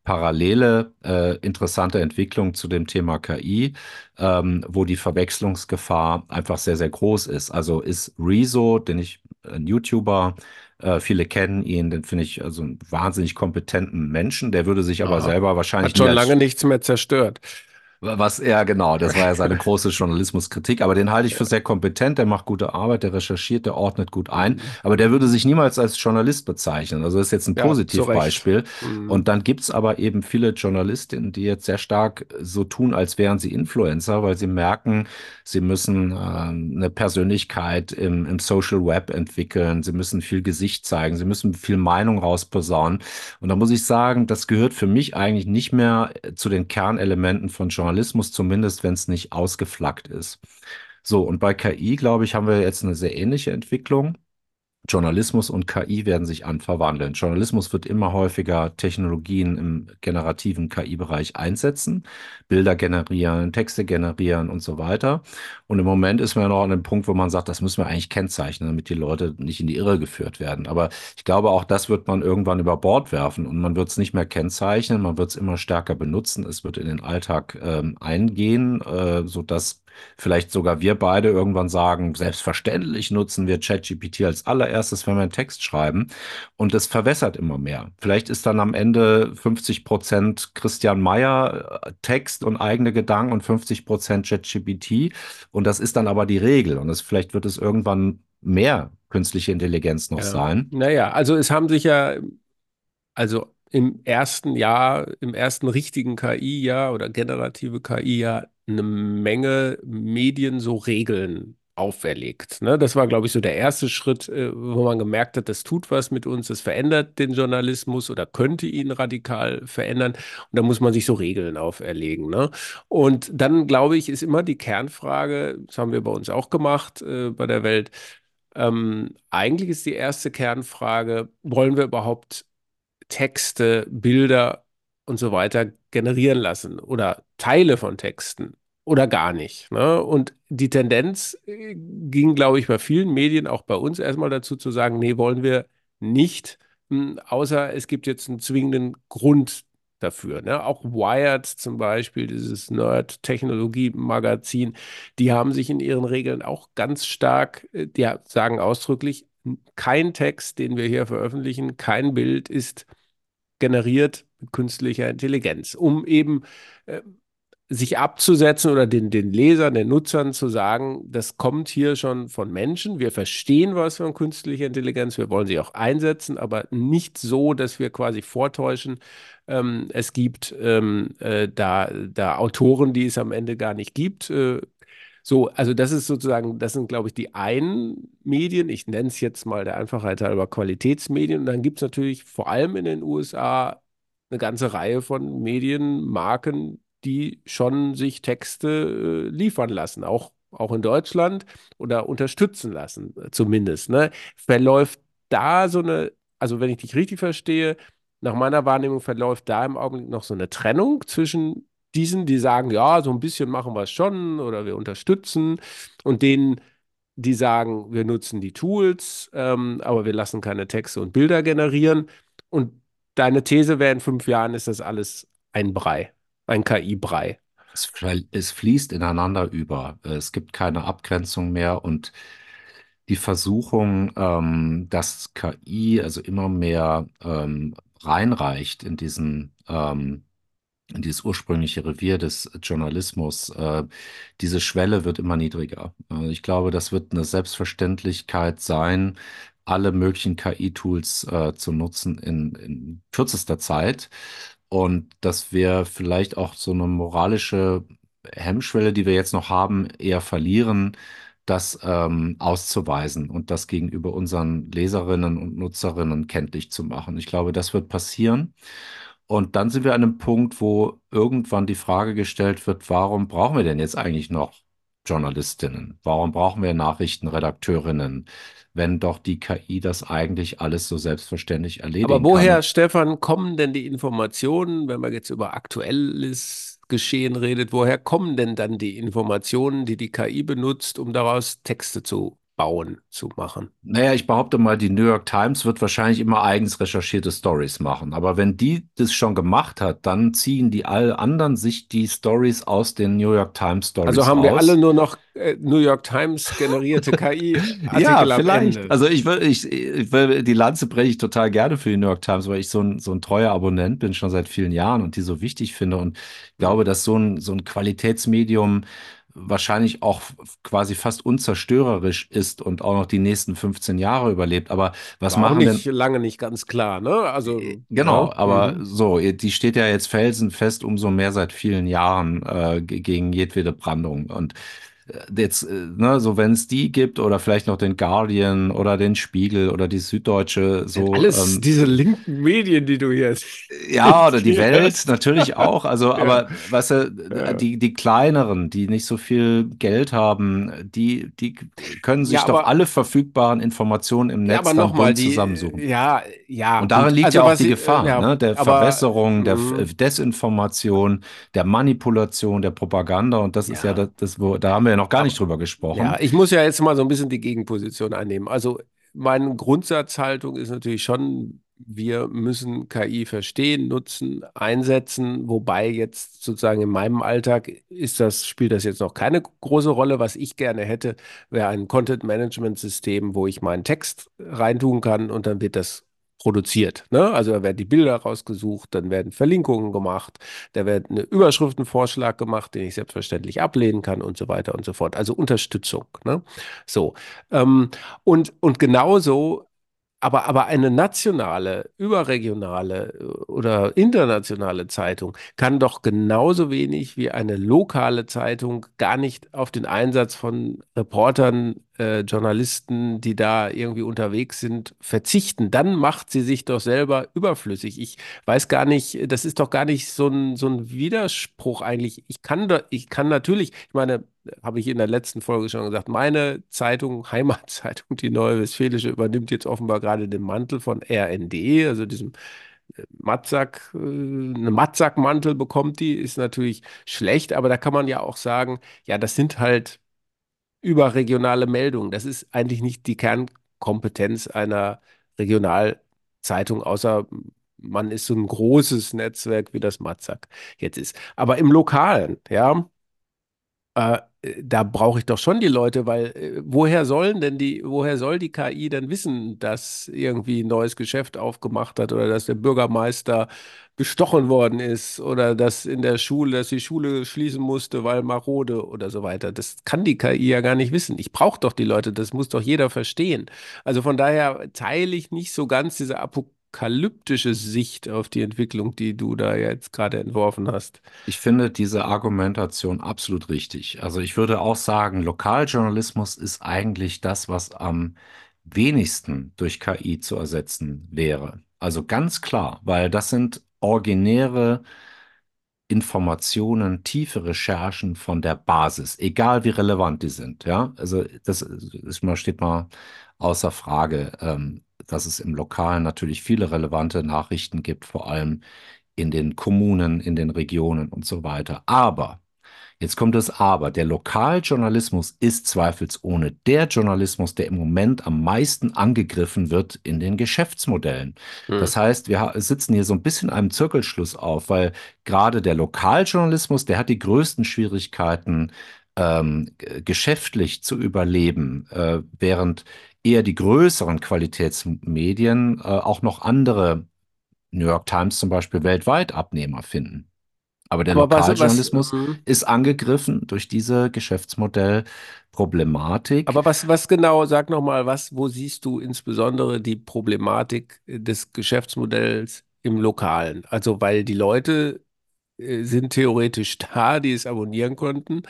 parallele äh, interessante Entwicklung zu dem Thema KI, ähm, wo die Verwechslungsgefahr einfach sehr, sehr groß ist. Also ist Rezo, den ich ein YouTuber, äh, viele kennen ihn, den finde ich also einen wahnsinnig kompetenten Menschen, der würde sich aber Aha. selber wahrscheinlich Hat schon lange nichts mehr zerstört. Was, ja, genau, das war ja seine große Journalismuskritik, aber den halte ich für sehr kompetent, der macht gute Arbeit, der recherchiert, der ordnet gut ein, aber der würde sich niemals als Journalist bezeichnen. Also das ist jetzt ein Ja, Positivbeispiel. Mhm. Und dann gibt's aber eben viele Journalistinnen, die jetzt sehr stark so tun, als wären sie Influencer, weil sie merken, sie müssen äh, eine Persönlichkeit im, im Social Web entwickeln, sie müssen viel Gesicht zeigen, sie müssen viel Meinung rausposaunen. Und da muss ich sagen, das gehört für mich eigentlich nicht mehr zu den Kernelementen von Journalismus, zumindest wenn es nicht ausgeflaggt ist. So, und bei KI, glaube ich, haben wir jetzt eine sehr ähnliche Entwicklung. Journalismus und KI werden sich anverwandeln. Journalismus wird immer häufiger Technologien im generativen KI-Bereich einsetzen, Bilder generieren, Texte generieren und so weiter. Und im Moment ist man noch an dem Punkt, wo man sagt, das müssen wir eigentlich kennzeichnen, damit die Leute nicht in die Irre geführt werden. Aber ich glaube, auch das wird man irgendwann über Bord werfen und man wird es nicht mehr kennzeichnen, man wird es immer stärker benutzen, es wird in den Alltag ähm, eingehen, äh, sodass vielleicht sogar wir beide irgendwann sagen, selbstverständlich nutzen wir ChatGPT als allererstes, wenn wir einen Text schreiben. Und es verwässert immer mehr. Vielleicht ist dann am Ende 50 Prozent Christian Mayer äh, Text und eigene Gedanken und 50 Prozent ChatGPT. Und das ist dann aber die Regel. Und es, vielleicht wird es irgendwann mehr künstliche Intelligenz noch Ja. sein. Naja, also es haben sich ja, also im ersten Jahr, im ersten richtigen KI-Jahr oder generative KI-Jahr eine Menge Medien so Regeln auferlegt. Ne? Das war, glaube ich, so der erste Schritt, äh, wo man gemerkt hat, das tut was mit uns, das verändert den Journalismus oder könnte ihn radikal verändern. Und da muss man sich so Regeln auferlegen. Ne? Und dann, glaube ich, ist immer die Kernfrage, das haben wir bei uns auch gemacht äh, bei der Welt, ähm, eigentlich ist die erste Kernfrage, wollen wir überhaupt Texte, Bilder und so weiter generieren lassen oder Teile von Texten oder gar nicht. Ne? Und die Tendenz äh, ging, glaube ich, bei vielen Medien, auch bei uns erstmal dazu zu sagen, nee, wollen wir nicht, mh, außer es gibt jetzt einen zwingenden Grund dafür. Ne? Auch Wired zum Beispiel, dieses Nerd-Technologie-Magazin, die haben sich in ihren Regeln auch ganz stark, äh, die sagen ausdrücklich, kein Text, den wir hier veröffentlichen, kein Bild ist generiert künstlicher Intelligenz, um eben äh, sich abzusetzen oder den, den Lesern, den Nutzern zu sagen, das kommt hier schon von Menschen. Wir verstehen was von künstlicher Intelligenz, wir wollen sie auch einsetzen, aber nicht so, dass wir quasi vortäuschen, ähm, es gibt ähm, äh, da, da Autoren, die es am Ende gar nicht gibt. Äh, so, also das ist sozusagen, das sind, glaube ich, die einen Medien. Ich nenne es jetzt mal der Einfachheit halber Qualitätsmedien. Und dann gibt es natürlich vor allem in den USA eine ganze Reihe von Medienmarken, die schon sich Texte äh, liefern lassen, auch, auch in Deutschland oder unterstützen lassen, äh, zumindest. Ne? Verläuft da so eine, also wenn ich dich richtig verstehe, nach meiner Wahrnehmung verläuft da im Augenblick noch so eine Trennung zwischen diesen, die sagen, ja, so ein bisschen machen wir es schon oder wir unterstützen und denen, die sagen, wir nutzen die Tools, ähm, aber wir lassen keine Texte und Bilder generieren. Und deine These wäre, in fünf Jahren ist das alles ein Brei, ein KI-Brei. Es, es fließt ineinander über. Es gibt keine Abgrenzung mehr und die Versuchung, ähm, dass KI also immer mehr ähm, reinreicht in diesen ähm, in dieses ursprüngliche Revier des Journalismus, äh, diese Schwelle wird immer niedriger. Äh, ich glaube, das wird eine Selbstverständlichkeit sein, alle möglichen KI-Tools äh, zu nutzen in, in kürzester Zeit. Und dass wir vielleicht auch so eine moralische Hemmschwelle, die wir jetzt noch haben, eher verlieren, das ähm, auszuweisen und das gegenüber unseren Leserinnen und Nutzerinnen kenntlich zu machen. Ich glaube, das wird passieren. Und dann sind wir an einem Punkt, wo irgendwann die Frage gestellt wird, warum brauchen wir denn jetzt eigentlich noch Journalistinnen? Warum brauchen wir Nachrichtenredakteurinnen, wenn doch die KI das eigentlich alles so selbstverständlich Aber erledigen woher, kann? Stefan, kommen denn die Informationen, wenn man jetzt über aktuelles Geschehen redet, woher kommen denn dann die Informationen, die die KI benutzt, um daraus Texte zu bauen zu machen. Naja, ich behaupte mal, die New York Times wird wahrscheinlich immer eigens recherchierte Stories machen. Aber wenn die das schon gemacht hat, dann ziehen die all anderen sich die Stories aus den New York Times Stories Also haben raus. wir alle nur noch äh, New York Times generierte KI. ja, vielleicht. Also ich will, ich, ich will, die Lanze breche ich total gerne für die New York Times, weil ich so ein, so ein treuer Abonnent bin schon seit vielen Jahren und die so wichtig finde und glaube, dass so ein, so ein Qualitätsmedium wahrscheinlich auch quasi fast unzerstörerisch ist und auch noch die nächsten 15 Jahre überlebt. Aber was War machen nicht denn? lange nicht ganz klar, ne? Also Genau, ja, aber mhm. so, die steht ja jetzt felsenfest umso mehr seit vielen Jahren äh, ge- gegen jedwede Brandung. Und äh, jetzt, äh, ne, so wenn es die gibt oder vielleicht noch den Guardian oder den Spiegel oder die Süddeutsche, so alles ähm, diese linken Medien, die du jetzt ja, oder die Ja. Welt natürlich auch. Also, aber weißt du, Ja. die, die kleineren, die nicht so viel Geld haben, die, die können sich Ja, doch aber- alle verfügbaren Informationen im Ja, Netz dann nochmal, bunt die, zusammensuchen. ja, ja. Und darin gut. liegt Also ja auch die ich- Gefahr, ja, ne? Der aber, Verwässerung, der mhm. Desinformation, der Manipulation, der Propaganda. Und das ist Ja. ja das, das wo, da haben wir ja noch gar nicht drüber gesprochen. Ja, ich muss ja jetzt mal so ein bisschen die Gegenposition einnehmen. Also meine Grundsatzhaltung ist natürlich schon, wir müssen KI verstehen, nutzen, einsetzen, wobei jetzt sozusagen in meinem Alltag ist das, spielt das jetzt noch keine große Rolle. Was ich gerne hätte, wäre ein Content-Management-System, wo ich meinen Text reintun kann und dann wird das produziert. Ne? Also da werden die Bilder rausgesucht, dann werden Verlinkungen gemacht, da wird ein Überschriftenvorschlag gemacht, den ich selbstverständlich ablehnen kann und so weiter und so fort. Also Unterstützung. Ne? So. Ähm, und, und genauso, aber, aber eine nationale, überregionale äh, oder internationale Zeitung kann doch genauso wenig wie eine lokale Zeitung gar nicht auf den Einsatz von Reportern, äh, Journalisten, die da irgendwie unterwegs sind, verzichten. Dann macht sie sich doch selber überflüssig. Ich weiß gar nicht, das ist doch gar nicht so ein, so ein Widerspruch eigentlich. Ich kann, da, ich kann natürlich, ich meine, habe ich in der letzten Folge schon gesagt, meine Zeitung, Heimatzeitung, die Neue Westfälische, übernimmt jetzt offenbar gerade den Mantel von RND, also diesem äh, Matzak, äh, eine Matzak-Mantel bekommt die, ist natürlich schlecht, aber da kann man ja auch sagen, ja, das sind halt überregionale Meldungen. Das ist eigentlich nicht die Kernkompetenz einer Regionalzeitung, außer man ist so ein großes Netzwerk wie das Matzak jetzt ist. Aber im Lokalen, ja, äh, da brauche ich doch schon die Leute, weil äh, woher sollen denn die, woher soll die KI denn wissen, dass irgendwie ein neues Geschäft aufgemacht hat oder dass der Bürgermeister gestochen worden ist oder dass in der Schule, dass die Schule schließen musste, weil marode oder so weiter. Das kann die KI ja gar nicht wissen. Ich brauche doch die Leute, das muss doch jeder verstehen. Also von daher teile ich nicht so ganz diese apokalyptische Sicht auf die Entwicklung, die du da jetzt gerade entworfen hast. Ich finde diese Argumentation absolut richtig. Also ich würde auch sagen, Lokaljournalismus ist eigentlich das, was am wenigsten durch KI zu ersetzen wäre. Also ganz klar, weil das sind originäre Informationen, tiefe Recherchen von der Basis, egal wie relevant die sind. Ja, also das ist mal, steht mal außer Frage, ähm, dass es im Lokalen natürlich viele relevante Nachrichten gibt, vor allem in den Kommunen, in den Regionen und so weiter. Aber Jetzt kommt das Aber. Der Lokaljournalismus ist zweifelsohne der Journalismus, der im Moment am meisten angegriffen wird in den Geschäftsmodellen. Hm. Das heißt, wir sitzen hier so ein bisschen einem Zirkelschluss auf, weil gerade der Lokaljournalismus, der hat die größten Schwierigkeiten, ähm, geschäftlich zu überleben, äh, während eher die größeren Qualitätsmedien äh, auch noch andere, New York Times zum Beispiel, weltweit Abnehmer finden. Aber der Aber was- was- Lokaljournalismus Mhm. ist angegriffen durch diese Geschäftsmodellproblematik. Aber was, was genau, sag nochmal, was, wo siehst du insbesondere die Problematik des Geschäftsmodells im Lokalen? Also, weil die Leute sind theoretisch da, die es abonnieren konnten,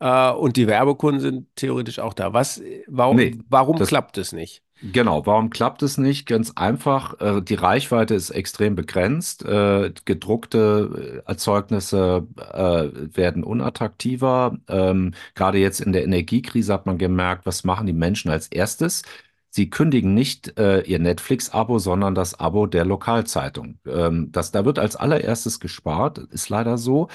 äh, und die Werbekunden sind theoretisch auch da. Was, äh, warum, Nee, warum das- klappt es nicht? Genau, warum klappt es nicht? Ganz einfach, äh, die Reichweite ist extrem begrenzt. Äh, gedruckte äh, Erzeugnisse äh, werden unattraktiver. Ähm, gerade jetzt in der Energiekrise hat man gemerkt, was machen die Menschen als erstes? Sie kündigen nicht äh, ihr Netflix-Abo, sondern das Abo der Lokalzeitung. Ähm, das, da wird als allererstes gespart, ist leider so.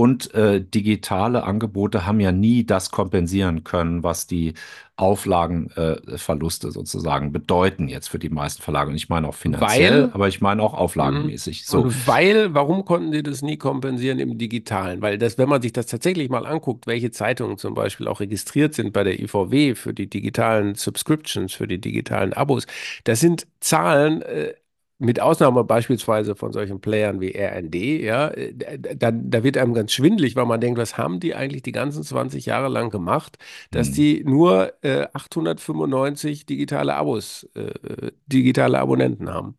Und äh, digitale Angebote haben ja nie das kompensieren können, was die Auflagenverluste äh, sozusagen bedeuten jetzt für die meisten Verlage. Und ich meine auch finanziell, Weil, aber ich meine auch auflagenmäßig. So. Und weil, warum konnten die das nie kompensieren im Digitalen? Weil das, wenn man sich das tatsächlich mal anguckt, welche Zeitungen zum Beispiel auch registriert sind bei der IVW für die digitalen Subscriptions, für die digitalen Abos, das sind Zahlen, äh, mit Ausnahme beispielsweise von solchen Playern wie RND, ja, äh, da, da wird einem ganz schwindlig, weil man denkt, was haben die eigentlich die ganzen 20 Jahre lang gemacht, dass Hm. die nur äh, 895 digitale Abos, äh, digitale Abonnenten haben.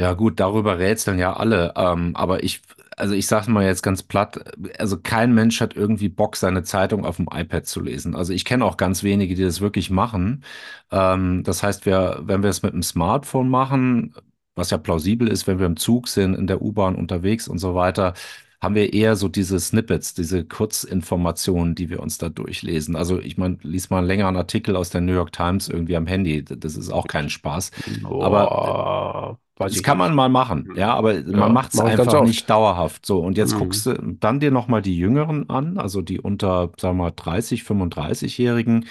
Ja, gut, darüber rätseln ja alle. Ähm, aber ich, also ich sage mal jetzt ganz platt, also kein Mensch hat irgendwie Bock, seine Zeitung auf dem iPad zu lesen. Also ich kenne auch ganz wenige, die das wirklich machen. Ähm, das heißt, wir, wenn wir es mit dem Smartphone machen, was ja plausibel ist, wenn wir im Zug sind, in der U-Bahn unterwegs und so weiter, haben wir eher so diese Snippets, diese Kurzinformationen, die wir uns da durchlesen. Also ich meine, lies mal einen längeren Artikel aus der New York Times irgendwie am Handy. Das ist auch kein Spaß. Aber Boah, weiß das kann man nicht. mal machen, ja, aber Ja, man macht es einfach nicht dauerhaft so. Und jetzt Mhm. guckst du dann dir nochmal die Jüngeren an, also die unter, sagen wir mal, 30, 35-Jährigen.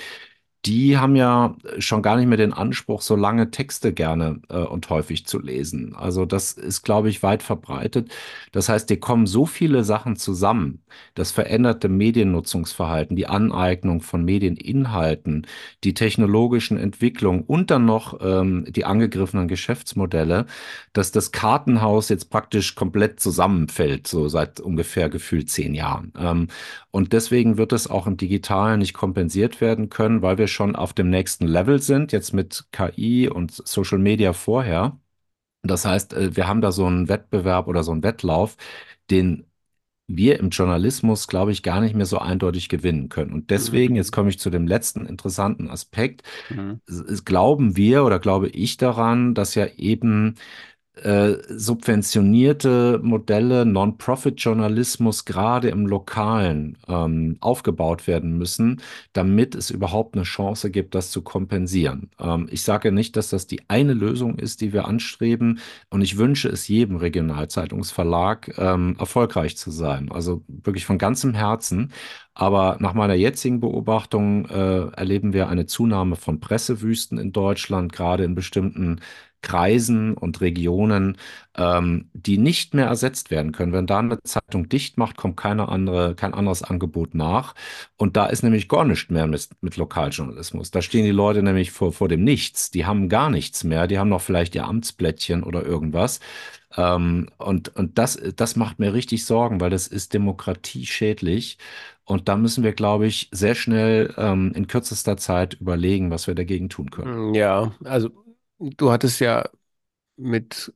Die haben ja schon gar nicht mehr den Anspruch, so lange Texte gerne äh, und häufig zu lesen. Also das ist, glaube ich, weit verbreitet. Das heißt, dir kommen so viele Sachen zusammen. Das veränderte Mediennutzungsverhalten, die Aneignung von Medieninhalten, die technologischen Entwicklungen und dann noch ähm, die angegriffenen Geschäftsmodelle, dass das Kartenhaus jetzt praktisch komplett zusammenfällt, so seit ungefähr gefühlt zehn Jahren. Ähm, und deswegen wird es auch im Digitalen nicht kompensiert werden können, weil wir schon auf dem nächsten Level sind, jetzt mit KI und Social Media vorher. Das heißt, äh, wir haben da so einen Wettbewerb oder so einen Wettlauf, den wir im Journalismus, glaube ich, gar nicht mehr so eindeutig gewinnen können. Und deswegen, jetzt komme ich zu dem letzten interessanten Aspekt, Mhm. glauben wir oder glaube ich daran, dass ja eben äh, subventionierte Modelle, Non-Profit-Journalismus gerade im Lokalen ähm, aufgebaut werden müssen, damit es überhaupt eine Chance gibt, das zu kompensieren. Ähm, ich sage nicht, dass das die eine Lösung ist, die wir anstreben, und ich wünsche es jedem Regionalzeitungsverlag, ähm, erfolgreich zu sein. Also wirklich von ganzem Herzen. Aber nach meiner jetzigen Beobachtung äh, erleben wir eine Zunahme von Pressewüsten in Deutschland, gerade in bestimmten Kreisen und Regionen, ähm, die nicht mehr ersetzt werden können. Wenn da eine Zeitung dicht macht, kommt keine andere, kein anderes Angebot nach. Und da ist nämlich gar nichts mehr mit, mit Lokaljournalismus. Da stehen die Leute nämlich vor, vor dem Nichts. Die haben gar nichts mehr. Die haben noch vielleicht ihr Amtsblättchen oder irgendwas. Ähm, und und das, das macht mir richtig Sorgen, weil das ist demokratieschädlich. Und da müssen wir, glaube ich, sehr schnell ähm, in kürzester Zeit überlegen, was wir dagegen tun können. Ja, also du hattest ja mit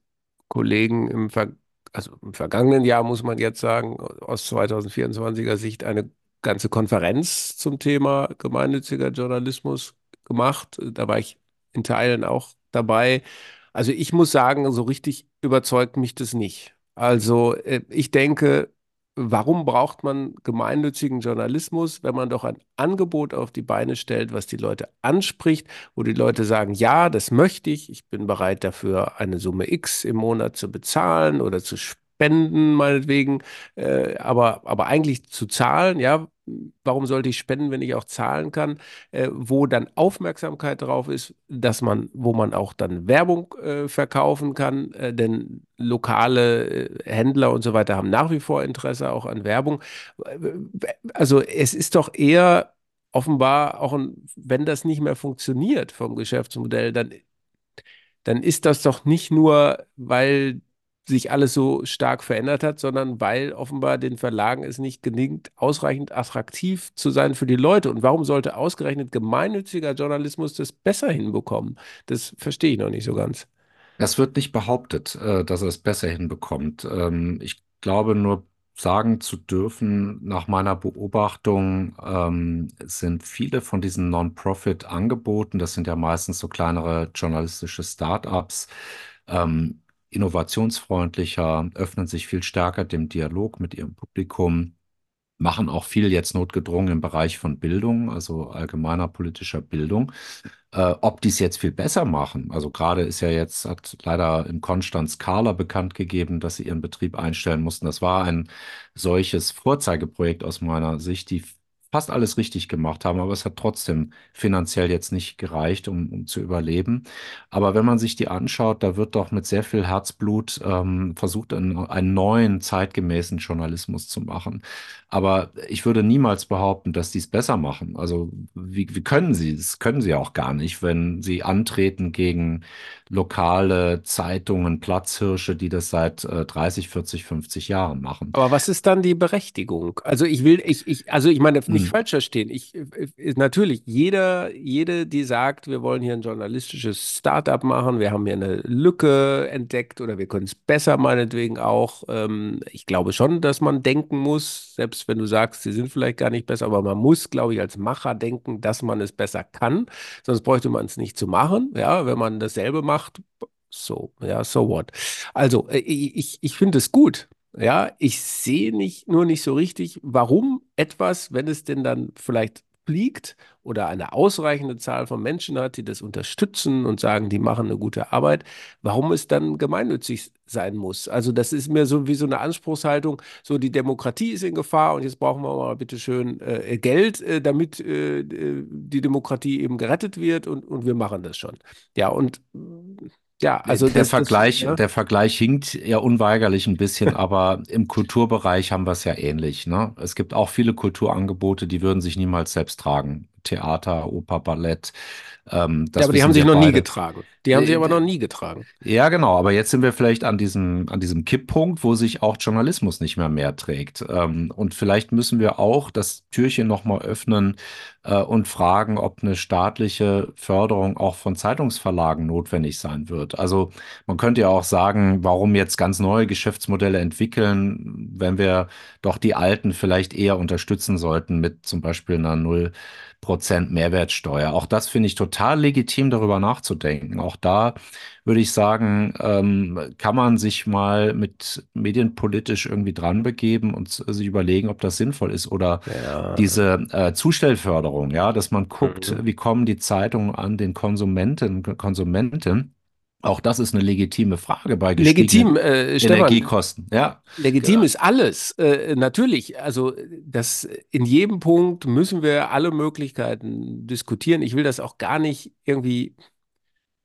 Kollegen im, Ver also im vergangenen Jahr, muss man jetzt sagen, aus 2024er Sicht eine ganze Konferenz zum Thema gemeinnütziger Journalismus gemacht. Da war ich in Teilen auch dabei. Also ich muss sagen, so richtig überzeugt mich das nicht. Also äh, ich denke, warum braucht man gemeinnützigen Journalismus, wenn man doch ein Angebot auf die Beine stellt, was die Leute anspricht, wo die Leute sagen, ja, das möchte ich, ich bin bereit dafür, eine Summe X im Monat zu bezahlen oder zu spenden, meinetwegen, äh, aber, aber eigentlich zu zahlen, ja, warum sollte ich spenden, wenn ich auch zahlen kann, äh, wo dann Aufmerksamkeit drauf ist, dass man, wo man auch dann Werbung äh, verkaufen kann, äh, denn lokale äh, Händler und so weiter haben nach wie vor Interesse auch an Werbung. Also es ist doch eher offenbar auch ein, wenn das nicht mehr funktioniert vom Geschäftsmodell, dann, dann ist das doch nicht nur, weil sich alles so stark verändert hat, sondern weil offenbar den Verlagen es nicht gelingt, ausreichend attraktiv zu sein für die Leute. Und warum sollte ausgerechnet gemeinnütziger Journalismus das besser hinbekommen? Das verstehe ich noch nicht so ganz. Das wird nicht behauptet, äh, dass er es besser hinbekommt. Ähm, ich glaube nur sagen zu dürfen, nach meiner Beobachtung ähm, sind viele von diesen Non-Profit-Angeboten, das sind ja meistens so kleinere journalistische Start-ups, ähm, innovationsfreundlicher, öffnen sich viel stärker dem Dialog mit ihrem Publikum. machen auch viel jetzt notgedrungen im Bereich von Bildung, also allgemeiner politischer Bildung. Äh, ob die es jetzt viel besser machen, also gerade ist ja jetzt, hat leider in Konstanz Carla bekannt gegeben, dass sie ihren Betrieb einstellen mussten. Das war ein solches Vorzeigeprojekt aus meiner Sicht, die fast alles richtig gemacht haben, aber es hat trotzdem finanziell jetzt nicht gereicht, um, um zu überleben. Aber wenn man sich die anschaut, da wird doch mit sehr viel Herzblut ähm, versucht, einen, einen neuen, zeitgemäßen Journalismus zu machen. Aber ich würde niemals behaupten, dass die es besser machen. Also wie, wie können sie? Das können sie auch gar nicht, wenn sie antreten gegen lokale Zeitungen, Platzhirsche, die das seit äh, 30, 40, 50 Jahren machen. Aber was ist dann die Berechtigung? Also ich will, ich, ich, also ich meine, nicht hm. falsch verstehen. Ich, ich, natürlich, jeder, jede, die sagt, wir wollen hier ein journalistisches Startup machen, wir haben hier eine Lücke entdeckt oder wir können es besser meinetwegen auch. Ähm, ich glaube schon, dass man denken muss, selbst selbst wenn du sagst, sie sind vielleicht gar nicht besser, aber man muss, glaube ich, als Macher denken, dass man es besser kann. Sonst bräuchte man es nicht zu machen. Ja, wenn man dasselbe macht, so, ja, so what. Also, äh, ich, ich finde es gut. Ja, ich sehe nicht, nur nicht so richtig, warum etwas, wenn es denn dann vielleicht fliegt oder eine ausreichende Zahl von Menschen hat, die das unterstützen und sagen, die machen eine gute Arbeit, warum es dann gemeinnützig sein muss. Also das ist mir so wie so eine Anspruchshaltung, so die Demokratie ist in Gefahr und jetzt brauchen wir mal bitte schön äh, Geld, äh, damit äh, die Demokratie eben gerettet wird und, und wir machen das schon. Ja, und ja, also der Vergleich, das, ja. der Vergleich hinkt ja unweigerlich ein bisschen, aber im Kulturbereich haben wir es ja ähnlich. Ne? Es gibt auch viele Kulturangebote, die würden sich niemals selbst tragen. Theater, Oper, Ballett. Ähm, ja, aber die haben sich noch beide. nie getragen. Die haben sich aber noch nie getragen. Ja, genau. Aber jetzt sind wir vielleicht an diesem, an diesem Kipppunkt, wo sich auch Journalismus nicht mehr mehr trägt. Ähm, und vielleicht müssen wir auch das Türchen nochmal öffnen äh, und fragen, ob eine staatliche Förderung auch von Zeitungsverlagen notwendig sein wird. Also man könnte ja auch sagen, warum jetzt ganz neue Geschäftsmodelle entwickeln, wenn wir doch die alten vielleicht eher unterstützen sollten mit zum Beispiel einer Null Prozent Mehrwertsteuer. Auch das finde ich total legitim, darüber nachzudenken. Auch da würde ich sagen, ähm, kann man sich mal mit medienpolitisch irgendwie dran begeben und sich überlegen, ob das sinnvoll ist. Oder ja. diese äh, Zustellförderung, ja, dass man guckt, mhm. wie kommen die Zeitungen an den Konsumenten, Konsumenten auch das ist eine legitime Frage bei Legitim, äh, Energiekosten. Ja, legitim genau. ist alles. Äh, natürlich, also das in jedem Punkt müssen wir alle Möglichkeiten diskutieren. Ich will das auch gar nicht irgendwie.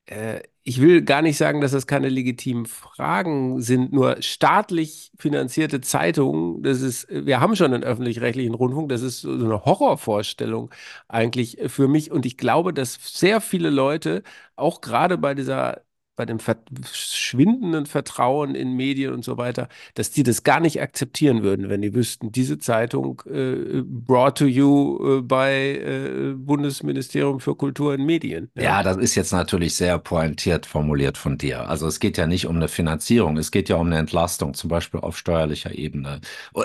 Äh, ich will gar nicht sagen, dass das keine legitimen Fragen sind. Nur staatlich finanzierte Zeitungen, das ist, wir haben schon einen öffentlich-rechtlichen Rundfunk. Das ist so eine Horrorvorstellung eigentlich für mich. Und ich glaube, dass sehr viele Leute auch gerade bei dieser bei dem verschwindenden Vertrauen in Medien und so weiter, dass die das gar nicht akzeptieren würden, wenn die wüssten, diese Zeitung äh, brought to you äh, bei äh, Bundesministerium für Kultur und Medien. Ja. ja, das ist jetzt natürlich sehr pointiert formuliert von dir. Also es geht ja nicht um eine Finanzierung, es geht ja um eine Entlastung, zum Beispiel auf steuerlicher Ebene.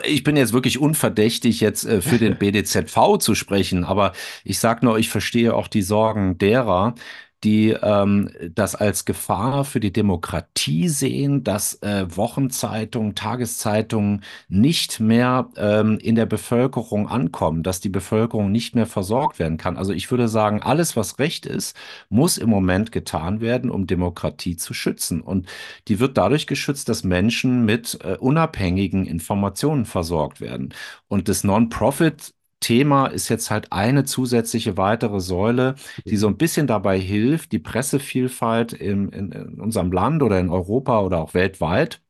Ich bin jetzt wirklich unverdächtig, jetzt äh, für den BDZV zu sprechen, aber ich sage nur, ich verstehe auch die Sorgen derer, die ähm, das als Gefahr für die Demokratie sehen, dass äh, Wochenzeitungen, Tageszeitungen nicht mehr ähm, in der Bevölkerung ankommen, dass die Bevölkerung nicht mehr versorgt werden kann. Also ich würde sagen, alles, was Recht ist, muss im Moment getan werden, um Demokratie zu schützen. Und die wird dadurch geschützt, dass Menschen mit äh, unabhängigen Informationen versorgt werden. Und das Non-Profit Thema ist jetzt halt eine zusätzliche weitere Säule, die so ein bisschen dabei hilft, die Pressevielfalt im, in, in unserem Land oder in Europa oder auch weltweit,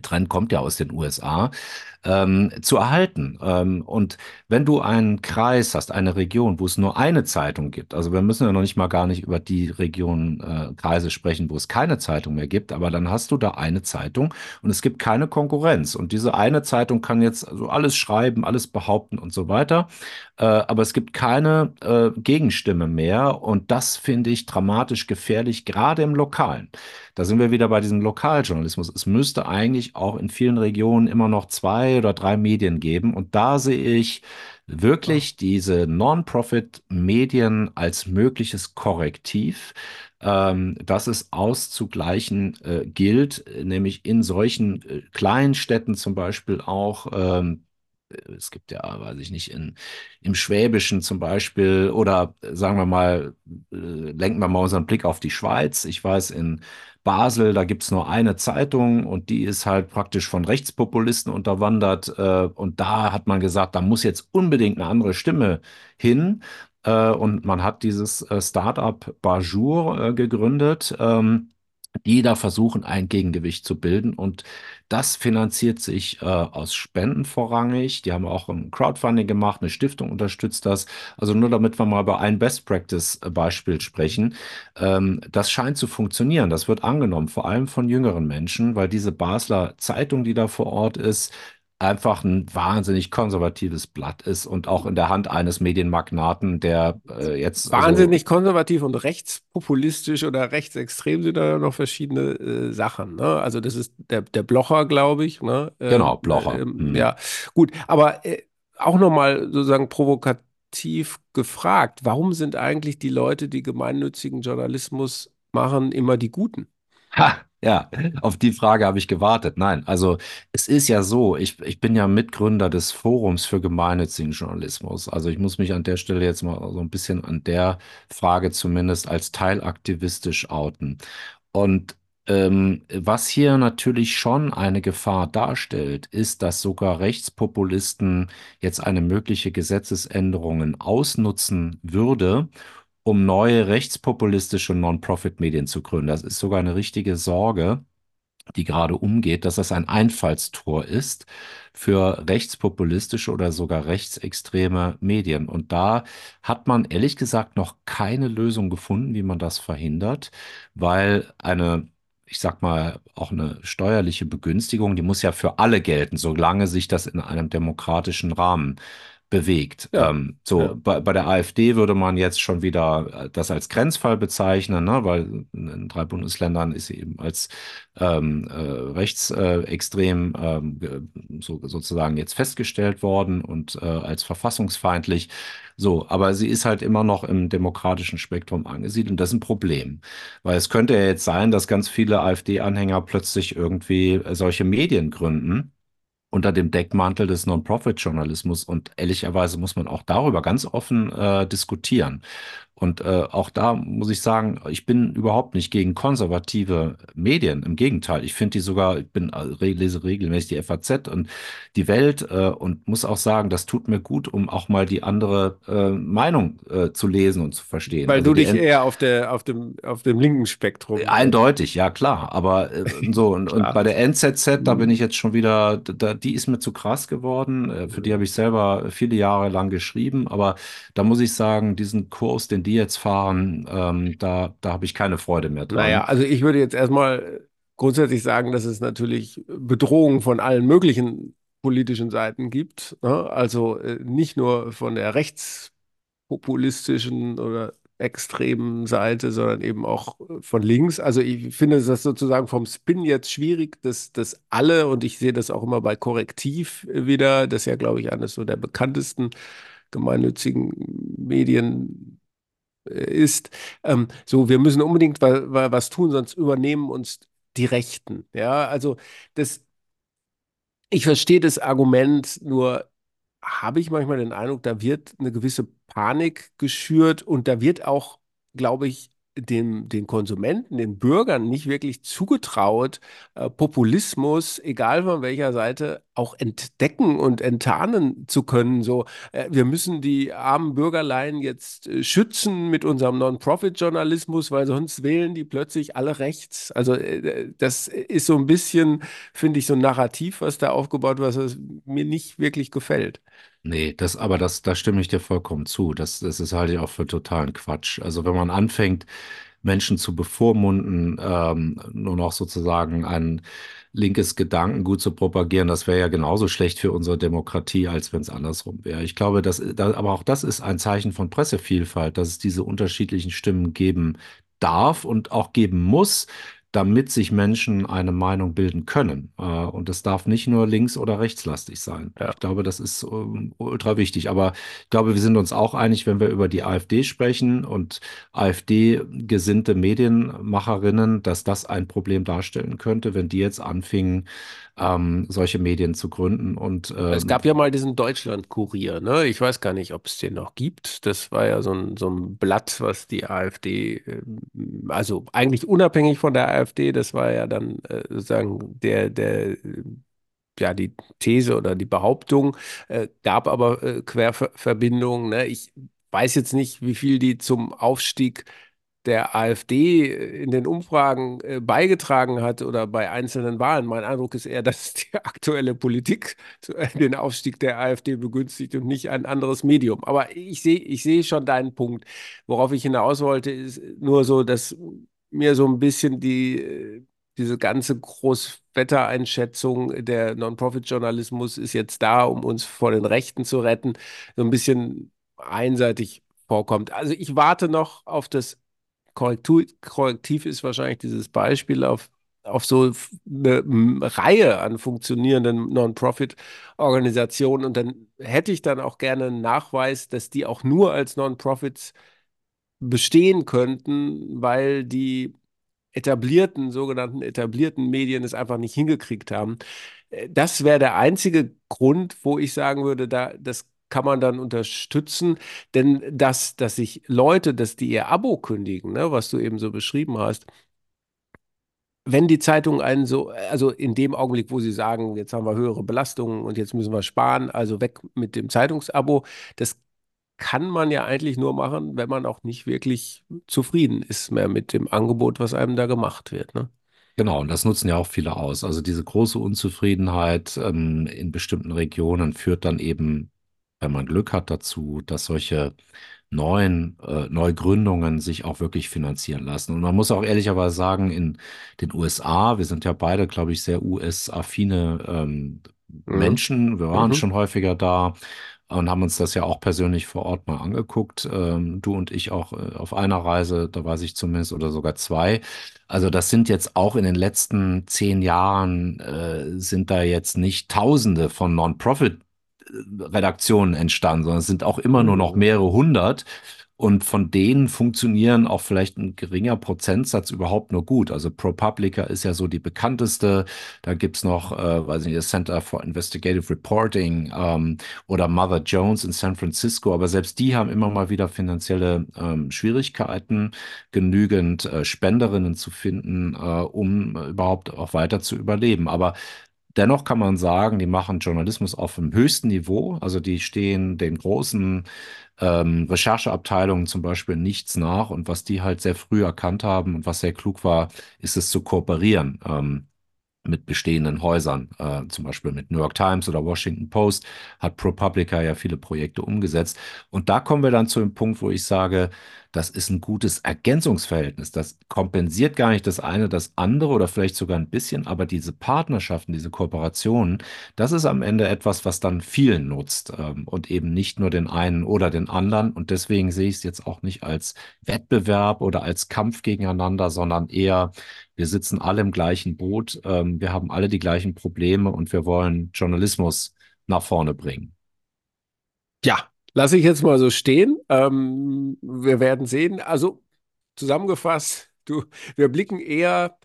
Trend kommt ja aus den USA, ähm, zu erhalten. Ähm, und wenn du einen Kreis hast, eine Region, wo es nur eine Zeitung gibt, also wir müssen ja noch nicht mal gar nicht über die Regionen, äh, Kreise sprechen, wo es keine Zeitung mehr gibt, aber dann hast du da eine Zeitung und es gibt keine Konkurrenz. Und diese eine Zeitung kann jetzt also alles schreiben, alles behaupten und so weiter. Äh, aber es gibt keine äh, Gegenstimme mehr und das finde ich dramatisch gefährlich, gerade im Lokalen. Da sind wir wieder bei diesem Lokaljournalismus. Es müsste eigentlich auch in vielen Regionen immer noch zwei oder drei Medien geben. Und da sehe ich wirklich diese Non-Profit-Medien als mögliches Korrektiv, ähm, dass es auszugleichen äh, gilt, nämlich in solchen äh, kleinen Städten zum Beispiel auch. Ähm, es gibt ja, weiß ich nicht, in, im Schwäbischen zum Beispiel oder sagen wir mal, äh, lenken wir mal unseren Blick auf die Schweiz. Ich weiß, in Basel, da gibt's nur eine Zeitung und die ist halt praktisch von Rechtspopulisten unterwandert. Äh, und da hat man gesagt, da muss jetzt unbedingt eine andere Stimme hin. Äh, und man hat dieses äh, Startup Bajour äh, gegründet. Ähm, die da versuchen, ein Gegengewicht zu bilden. Und das finanziert sich äh, aus Spenden vorrangig. Die haben auch ein Crowdfunding gemacht, eine Stiftung unterstützt das. Also nur damit wir mal über ein Best-Practice-Beispiel sprechen. Ähm, das scheint zu funktionieren. Das wird angenommen, vor allem von jüngeren Menschen, weil diese Basler Zeitung, die da vor Ort ist, einfach ein wahnsinnig konservatives Blatt ist und auch in der Hand eines Medienmagnaten, der äh, jetzt. Also wahnsinnig also, konservativ und rechtspopulistisch oder rechtsextrem sind da ja noch verschiedene äh, Sachen. Ne? Also, das ist der, der Blocher, glaube ich. Ne? Ähm, genau, Blocher. Ähm, mhm. Ja, gut. Aber äh, auch nochmal sozusagen provokativ gefragt: Warum sind eigentlich die Leute, die gemeinnützigen Journalismus machen, immer die Guten? Ha, ja, auf die Frage habe ich gewartet. Nein, also es ist ja so, ich, ich bin ja Mitgründer des Forums für gemeinnützigen Journalismus. Also ich muss mich an der Stelle jetzt mal so ein bisschen an der Frage zumindest als teilaktivistisch outen. Und ähm, was hier natürlich schon eine Gefahr darstellt, ist, dass sogar Rechtspopulisten jetzt eine mögliche Gesetzesänderungen ausnutzen würde, um neue rechtspopulistische Non-Profit-Medien zu gründen. Das ist sogar eine richtige Sorge, die gerade umgeht, dass das ein Einfallstor ist für rechtspopulistische oder sogar rechtsextreme Medien. Und da hat man ehrlich gesagt noch keine Lösung gefunden, wie man das verhindert, weil eine ich sag mal, auch eine steuerliche Begünstigung, die muss ja für alle gelten, solange sich das in einem demokratischen Rahmen bewegt. Ja. Ähm, so ja. bei, bei der AfD würde man jetzt schon wieder äh, das als Grenzfall bezeichnen, ne? weil in drei Bundesländern ist sie eben als ähm, äh, rechtsextrem äh, ähm, so, sozusagen jetzt festgestellt worden und äh, als verfassungsfeindlich. So, aber sie ist halt immer noch im demokratischen Spektrum angesiedelt und das ist ein Problem. Weil es könnte ja jetzt sein, dass ganz viele AfD-Anhänger plötzlich irgendwie solche Medien gründen unter dem Deckmantel des Non-Profit-Journalismus. Und ehrlicherweise muss man auch darüber ganz offen äh, diskutieren. Und äh, auch da muss ich sagen, ich bin überhaupt nicht gegen konservative Medien. Im Gegenteil, ich finde die sogar, ich bin äh, lese regelmäßig die FAZ und die Welt äh, und muss auch sagen, das tut mir gut, um auch mal die andere äh, Meinung äh, zu lesen und zu verstehen. Weil also du dich eher auf der auf dem auf dem linken Spektrum. Eindeutig, ja klar. Aber äh, so und, und bei der NZZ, da bin ich jetzt schon wieder, da, die ist mir zu krass geworden. Äh, für die habe ich selber viele Jahre lang geschrieben. Aber da muss ich sagen, diesen Kurs, den die die jetzt fahren, ähm, da, da habe ich keine Freude mehr dran. Naja, also ich würde jetzt erstmal grundsätzlich sagen, dass es natürlich Bedrohungen von allen möglichen politischen Seiten gibt. Ne? Also äh, nicht nur von der rechtspopulistischen oder extremen Seite, sondern eben auch von links. Also ich finde das sozusagen vom Spin jetzt schwierig, dass, dass alle, und ich sehe das auch immer bei Korrektiv wieder, das ist ja, glaube ich, eines so der bekanntesten gemeinnützigen Medien ist, ähm, so, wir müssen unbedingt was tun, sonst übernehmen uns die Rechten. Ja, also das, ich verstehe das Argument, nur habe ich manchmal den Eindruck, da wird eine gewisse Panik geschürt und da wird auch, glaube ich, dem, den Konsumenten, den Bürgern nicht wirklich zugetraut, äh, Populismus, egal von welcher Seite, auch entdecken und enttarnen zu können. So, äh, wir müssen die armen Bürgerlein jetzt äh, schützen mit unserem Non-Profit-Journalismus, weil sonst wählen die plötzlich alle rechts. Also äh, das ist so ein bisschen, finde ich, so ein Narrativ, was da aufgebaut wird, was mir nicht wirklich gefällt. Nee, das, aber das, da stimme ich dir vollkommen zu. Das, das ist halt auch für totalen Quatsch. Also wenn man anfängt, Menschen zu bevormunden, ähm, nur noch sozusagen ein linkes Gedankengut zu propagieren, das wäre ja genauso schlecht für unsere Demokratie, als wenn es andersrum wäre. Ich glaube, dass, da, aber auch das ist ein Zeichen von Pressevielfalt, dass es diese unterschiedlichen Stimmen geben darf und auch geben muss, damit sich Menschen eine Meinung bilden können. Äh, und das darf nicht nur links- oder rechtslastig sein. Ja. Ich glaube, das ist ähm, ultra wichtig. Aber ich glaube, wir sind uns auch einig, wenn wir über die AfD sprechen und AfD-gesinnte Medienmacherinnen, dass das ein Problem darstellen könnte, wenn die jetzt anfingen, ähm, solche Medien zu gründen. Und, ähm, Es gab ja mal diesen Deutschland-Kurier, ne? Ich weiß gar nicht, ob es den noch gibt. Das war ja so ein, so ein Blatt, was die AfD, ähm, also eigentlich unabhängig von der AfD, das war ja dann äh, sozusagen der, der, ja, die These oder die Behauptung, äh, gab aber äh, Querverbindungen, ne? Ich weiß jetzt nicht, wie viel die zum Aufstieg der AfD in den Umfragen äh, beigetragen hat oder bei einzelnen Wahlen. Mein Eindruck ist eher, dass die aktuelle Politik den Aufstieg der AfD begünstigt und nicht ein anderes Medium. Aber ich sehe ich sehe schon deinen Punkt. Worauf ich hinaus wollte, ist nur so, dass mir so ein bisschen die, äh, diese ganze Großwettereinschätzung, der Non-Profit-Journalismus ist jetzt da, um uns vor den Rechten zu retten, so ein bisschen einseitig vorkommt. Also ich warte noch auf das Korrektiv ist wahrscheinlich dieses Beispiel auf, auf so eine Reihe an funktionierenden Non-Profit-Organisationen. Und dann hätte ich dann auch gerne einen Nachweis, dass die auch nur als Non-Profits bestehen könnten, weil die etablierten, sogenannten etablierten Medien es einfach nicht hingekriegt haben. Das wäre der einzige Grund, wo ich sagen würde, da, das kann man dann unterstützen. Denn dass, dass sich Leute, dass die ihr Abo kündigen, ne, was du eben so beschrieben hast, wenn die Zeitung einen so, also in dem Augenblick, wo sie sagen, jetzt haben wir höhere Belastungen und jetzt müssen wir sparen, also weg mit dem Zeitungsabo, das kann man ja eigentlich nur machen, wenn man auch nicht wirklich zufrieden ist mehr mit dem Angebot, was einem da gemacht wird. Ne? Genau, und das nutzen ja auch viele aus. Also diese große Unzufriedenheit ähm, in bestimmten Regionen führt dann eben wenn man Glück hat dazu, dass solche neuen äh, Neugründungen sich auch wirklich finanzieren lassen. Und man muss auch ehrlicherweise sagen, in den USA, wir sind ja beide, glaube ich, sehr US-affine ähm, mhm. Menschen, wir waren mhm. schon häufiger da und haben uns das ja auch persönlich vor Ort mal angeguckt. Ähm, du und ich auch äh, auf einer Reise, da weiß ich zumindest, oder sogar zwei. Also das sind jetzt auch in den letzten zehn Jahren, äh, sind da jetzt nicht Tausende von Non-Profit Redaktionen entstanden, sondern es sind auch immer nur noch mhm. mehrere hundert. Und von denen funktionieren auch vielleicht ein geringer Prozentsatz überhaupt nur gut. Also ProPublica ist ja so die bekannteste. Da gibt's noch, äh, weiß nicht, das Center for Investigative Reporting ähm, oder Mother Jones in San Francisco. Aber selbst die haben immer mal wieder finanzielle ähm, Schwierigkeiten, genügend äh, Spenderinnen zu finden, äh, um überhaupt auch weiter zu überleben. Aber Dennoch kann man sagen, die machen Journalismus auf dem höchsten Niveau. Also die stehen den großen ähm, Rechercheabteilungen zum Beispiel nichts nach. Und was die halt sehr früh erkannt haben und was sehr klug war, ist es zu kooperieren. Ähm, mit bestehenden Häusern, äh, zum Beispiel mit New York Times oder Washington Post, hat ProPublica ja viele Projekte umgesetzt. Und da kommen wir dann zu dem Punkt, wo ich sage, das ist ein gutes Ergänzungsverhältnis. Das kompensiert gar nicht das eine, das andere oder vielleicht sogar ein bisschen, aber diese Partnerschaften, diese Kooperationen, das ist am Ende etwas, was dann vielen nutzt ähm, und eben nicht nur den einen oder den anderen. Und deswegen sehe ich es jetzt auch nicht als Wettbewerb oder als Kampf gegeneinander, sondern eher, wir sitzen alle im gleichen Boot, ähm, wir haben alle die gleichen Probleme und wir wollen Journalismus nach vorne bringen. Ja, Lasse ich jetzt mal so stehen. Ähm, wir werden sehen. Also zusammengefasst, du, wir blicken eher,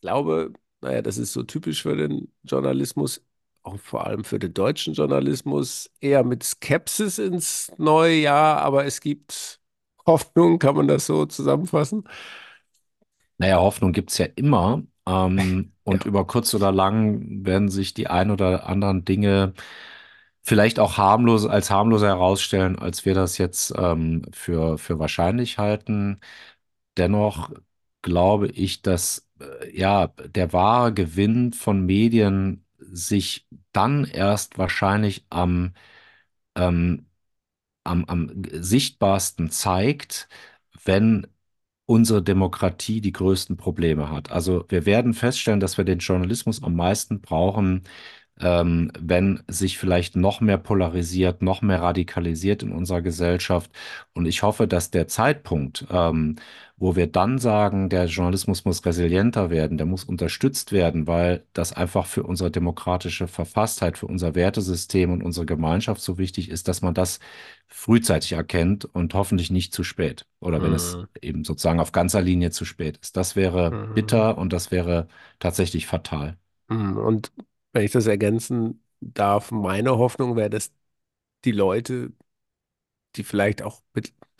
glaube, naja, das ist so typisch für den Journalismus, auch vor allem für den deutschen Journalismus, eher mit Skepsis ins neue Jahr, aber es gibt Hoffnung, kann man das so zusammenfassen? Naja, Hoffnung gibt es ja immer. Ähm, und ja. über kurz oder lang werden sich die ein oder anderen Dinge vielleicht auch harmlos, als harmloser herausstellen, als wir das jetzt ähm, für, für wahrscheinlich halten. Dennoch glaube ich, dass äh, ja der wahre Gewinn von Medien sich dann erst wahrscheinlich am, ähm, am, am sichtbarsten zeigt, wenn unsere Demokratie die größten Probleme hat. Also wir werden feststellen, dass wir den Journalismus am meisten brauchen, ähm, wenn sich vielleicht noch mehr polarisiert, noch mehr radikalisiert in unserer Gesellschaft. Und ich hoffe, dass der Zeitpunkt, ähm, wo wir dann sagen, der Journalismus muss resilienter werden, der muss unterstützt werden, weil das einfach für unsere demokratische Verfasstheit, für unser Wertesystem und unsere Gemeinschaft so wichtig ist, dass man das frühzeitig erkennt und hoffentlich nicht zu spät. Oder wenn mhm. es eben sozusagen auf ganzer Linie zu spät ist. Das wäre mhm. bitter und das wäre tatsächlich fatal. Mhm. Und wenn ich das ergänzen darf, meine Hoffnung wäre, dass die Leute, die vielleicht auch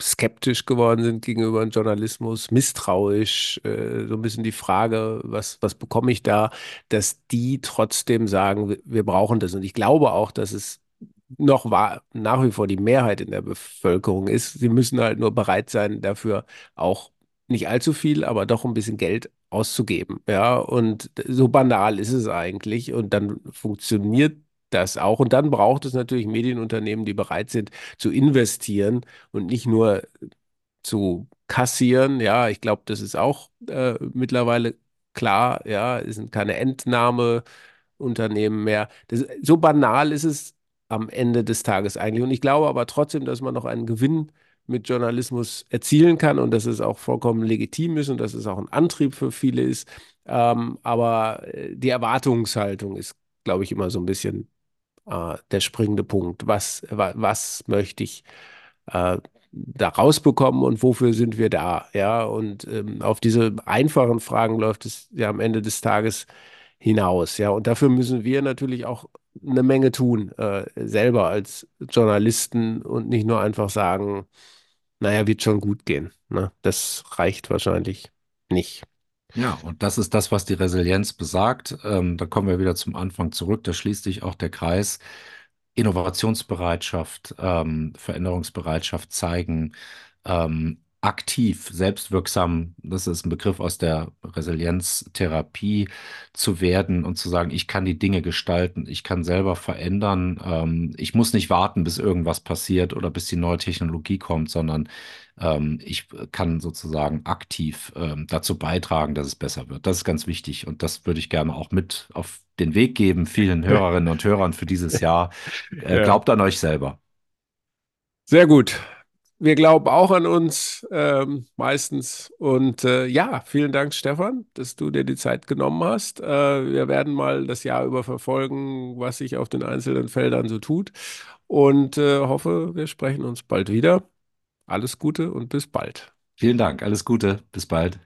skeptisch geworden sind gegenüber dem Journalismus, misstrauisch, äh, so ein bisschen die Frage, was, was bekomme ich da, dass die trotzdem sagen, wir, wir brauchen das. Und ich glaube auch, dass es noch war, nach wie vor die Mehrheit in der Bevölkerung ist. Sie müssen halt nur bereit sein, dafür auch nicht allzu viel, aber doch ein bisschen Geld auszugeben. Ja, und so banal ist es eigentlich. Und dann funktioniert das auch. Und dann braucht es natürlich Medienunternehmen, die bereit sind zu investieren und nicht nur zu kassieren. Ja, ich glaube, das ist auch äh, mittlerweile klar. Ja, es sind keine Entnahmeunternehmen mehr. Das, so banal ist es am Ende des Tages eigentlich. Und ich glaube aber trotzdem, dass man noch einen Gewinn mit Journalismus erzielen kann und dass es auch vollkommen legitim ist und dass es auch ein Antrieb für viele ist. Ähm, aber äh, die Erwartungshaltung ist, glaube ich, immer so ein bisschen äh, der springende Punkt. Was, wa, was möchte ich äh, da rausbekommen und wofür sind wir da? Ja, und ähm, auf diese einfachen Fragen läuft es ja am Ende des Tages hinaus. Ja, und dafür müssen wir natürlich auch eine Menge tun, äh, selber als Journalisten und nicht nur einfach sagen, naja, wird schon gut gehen. Ne? Das reicht wahrscheinlich nicht. Ja, und das ist das, was die Resilienz besagt. Ähm, da kommen wir wieder zum Anfang zurück. Da schließt sich auch der Kreis. Innovationsbereitschaft, ähm, Veränderungsbereitschaft zeigen, ähm, aktiv, selbstwirksam, das ist ein Begriff aus der Resilienztherapie, zu werden und zu sagen, ich kann die Dinge gestalten, ich kann selber verändern, ähm, ich muss nicht warten, bis irgendwas passiert oder bis die neue Technologie kommt, sondern ähm, ich kann sozusagen aktiv ähm, dazu beitragen, dass es besser wird. Das ist ganz wichtig und das würde ich gerne auch mit auf den Weg geben, vielen Hörerinnen und Hörern für dieses Jahr. Äh. Glaubt an euch selber. Sehr gut wir glauben auch an uns ähm, meistens. Und äh, ja, vielen Dank, Stefan, dass du dir die Zeit genommen hast. Äh, wir werden mal das Jahr über verfolgen, was sich auf den einzelnen Feldern so tut. Und äh, hoffe, wir sprechen uns bald wieder. Alles Gute und bis bald. Vielen Dank, alles Gute, bis bald.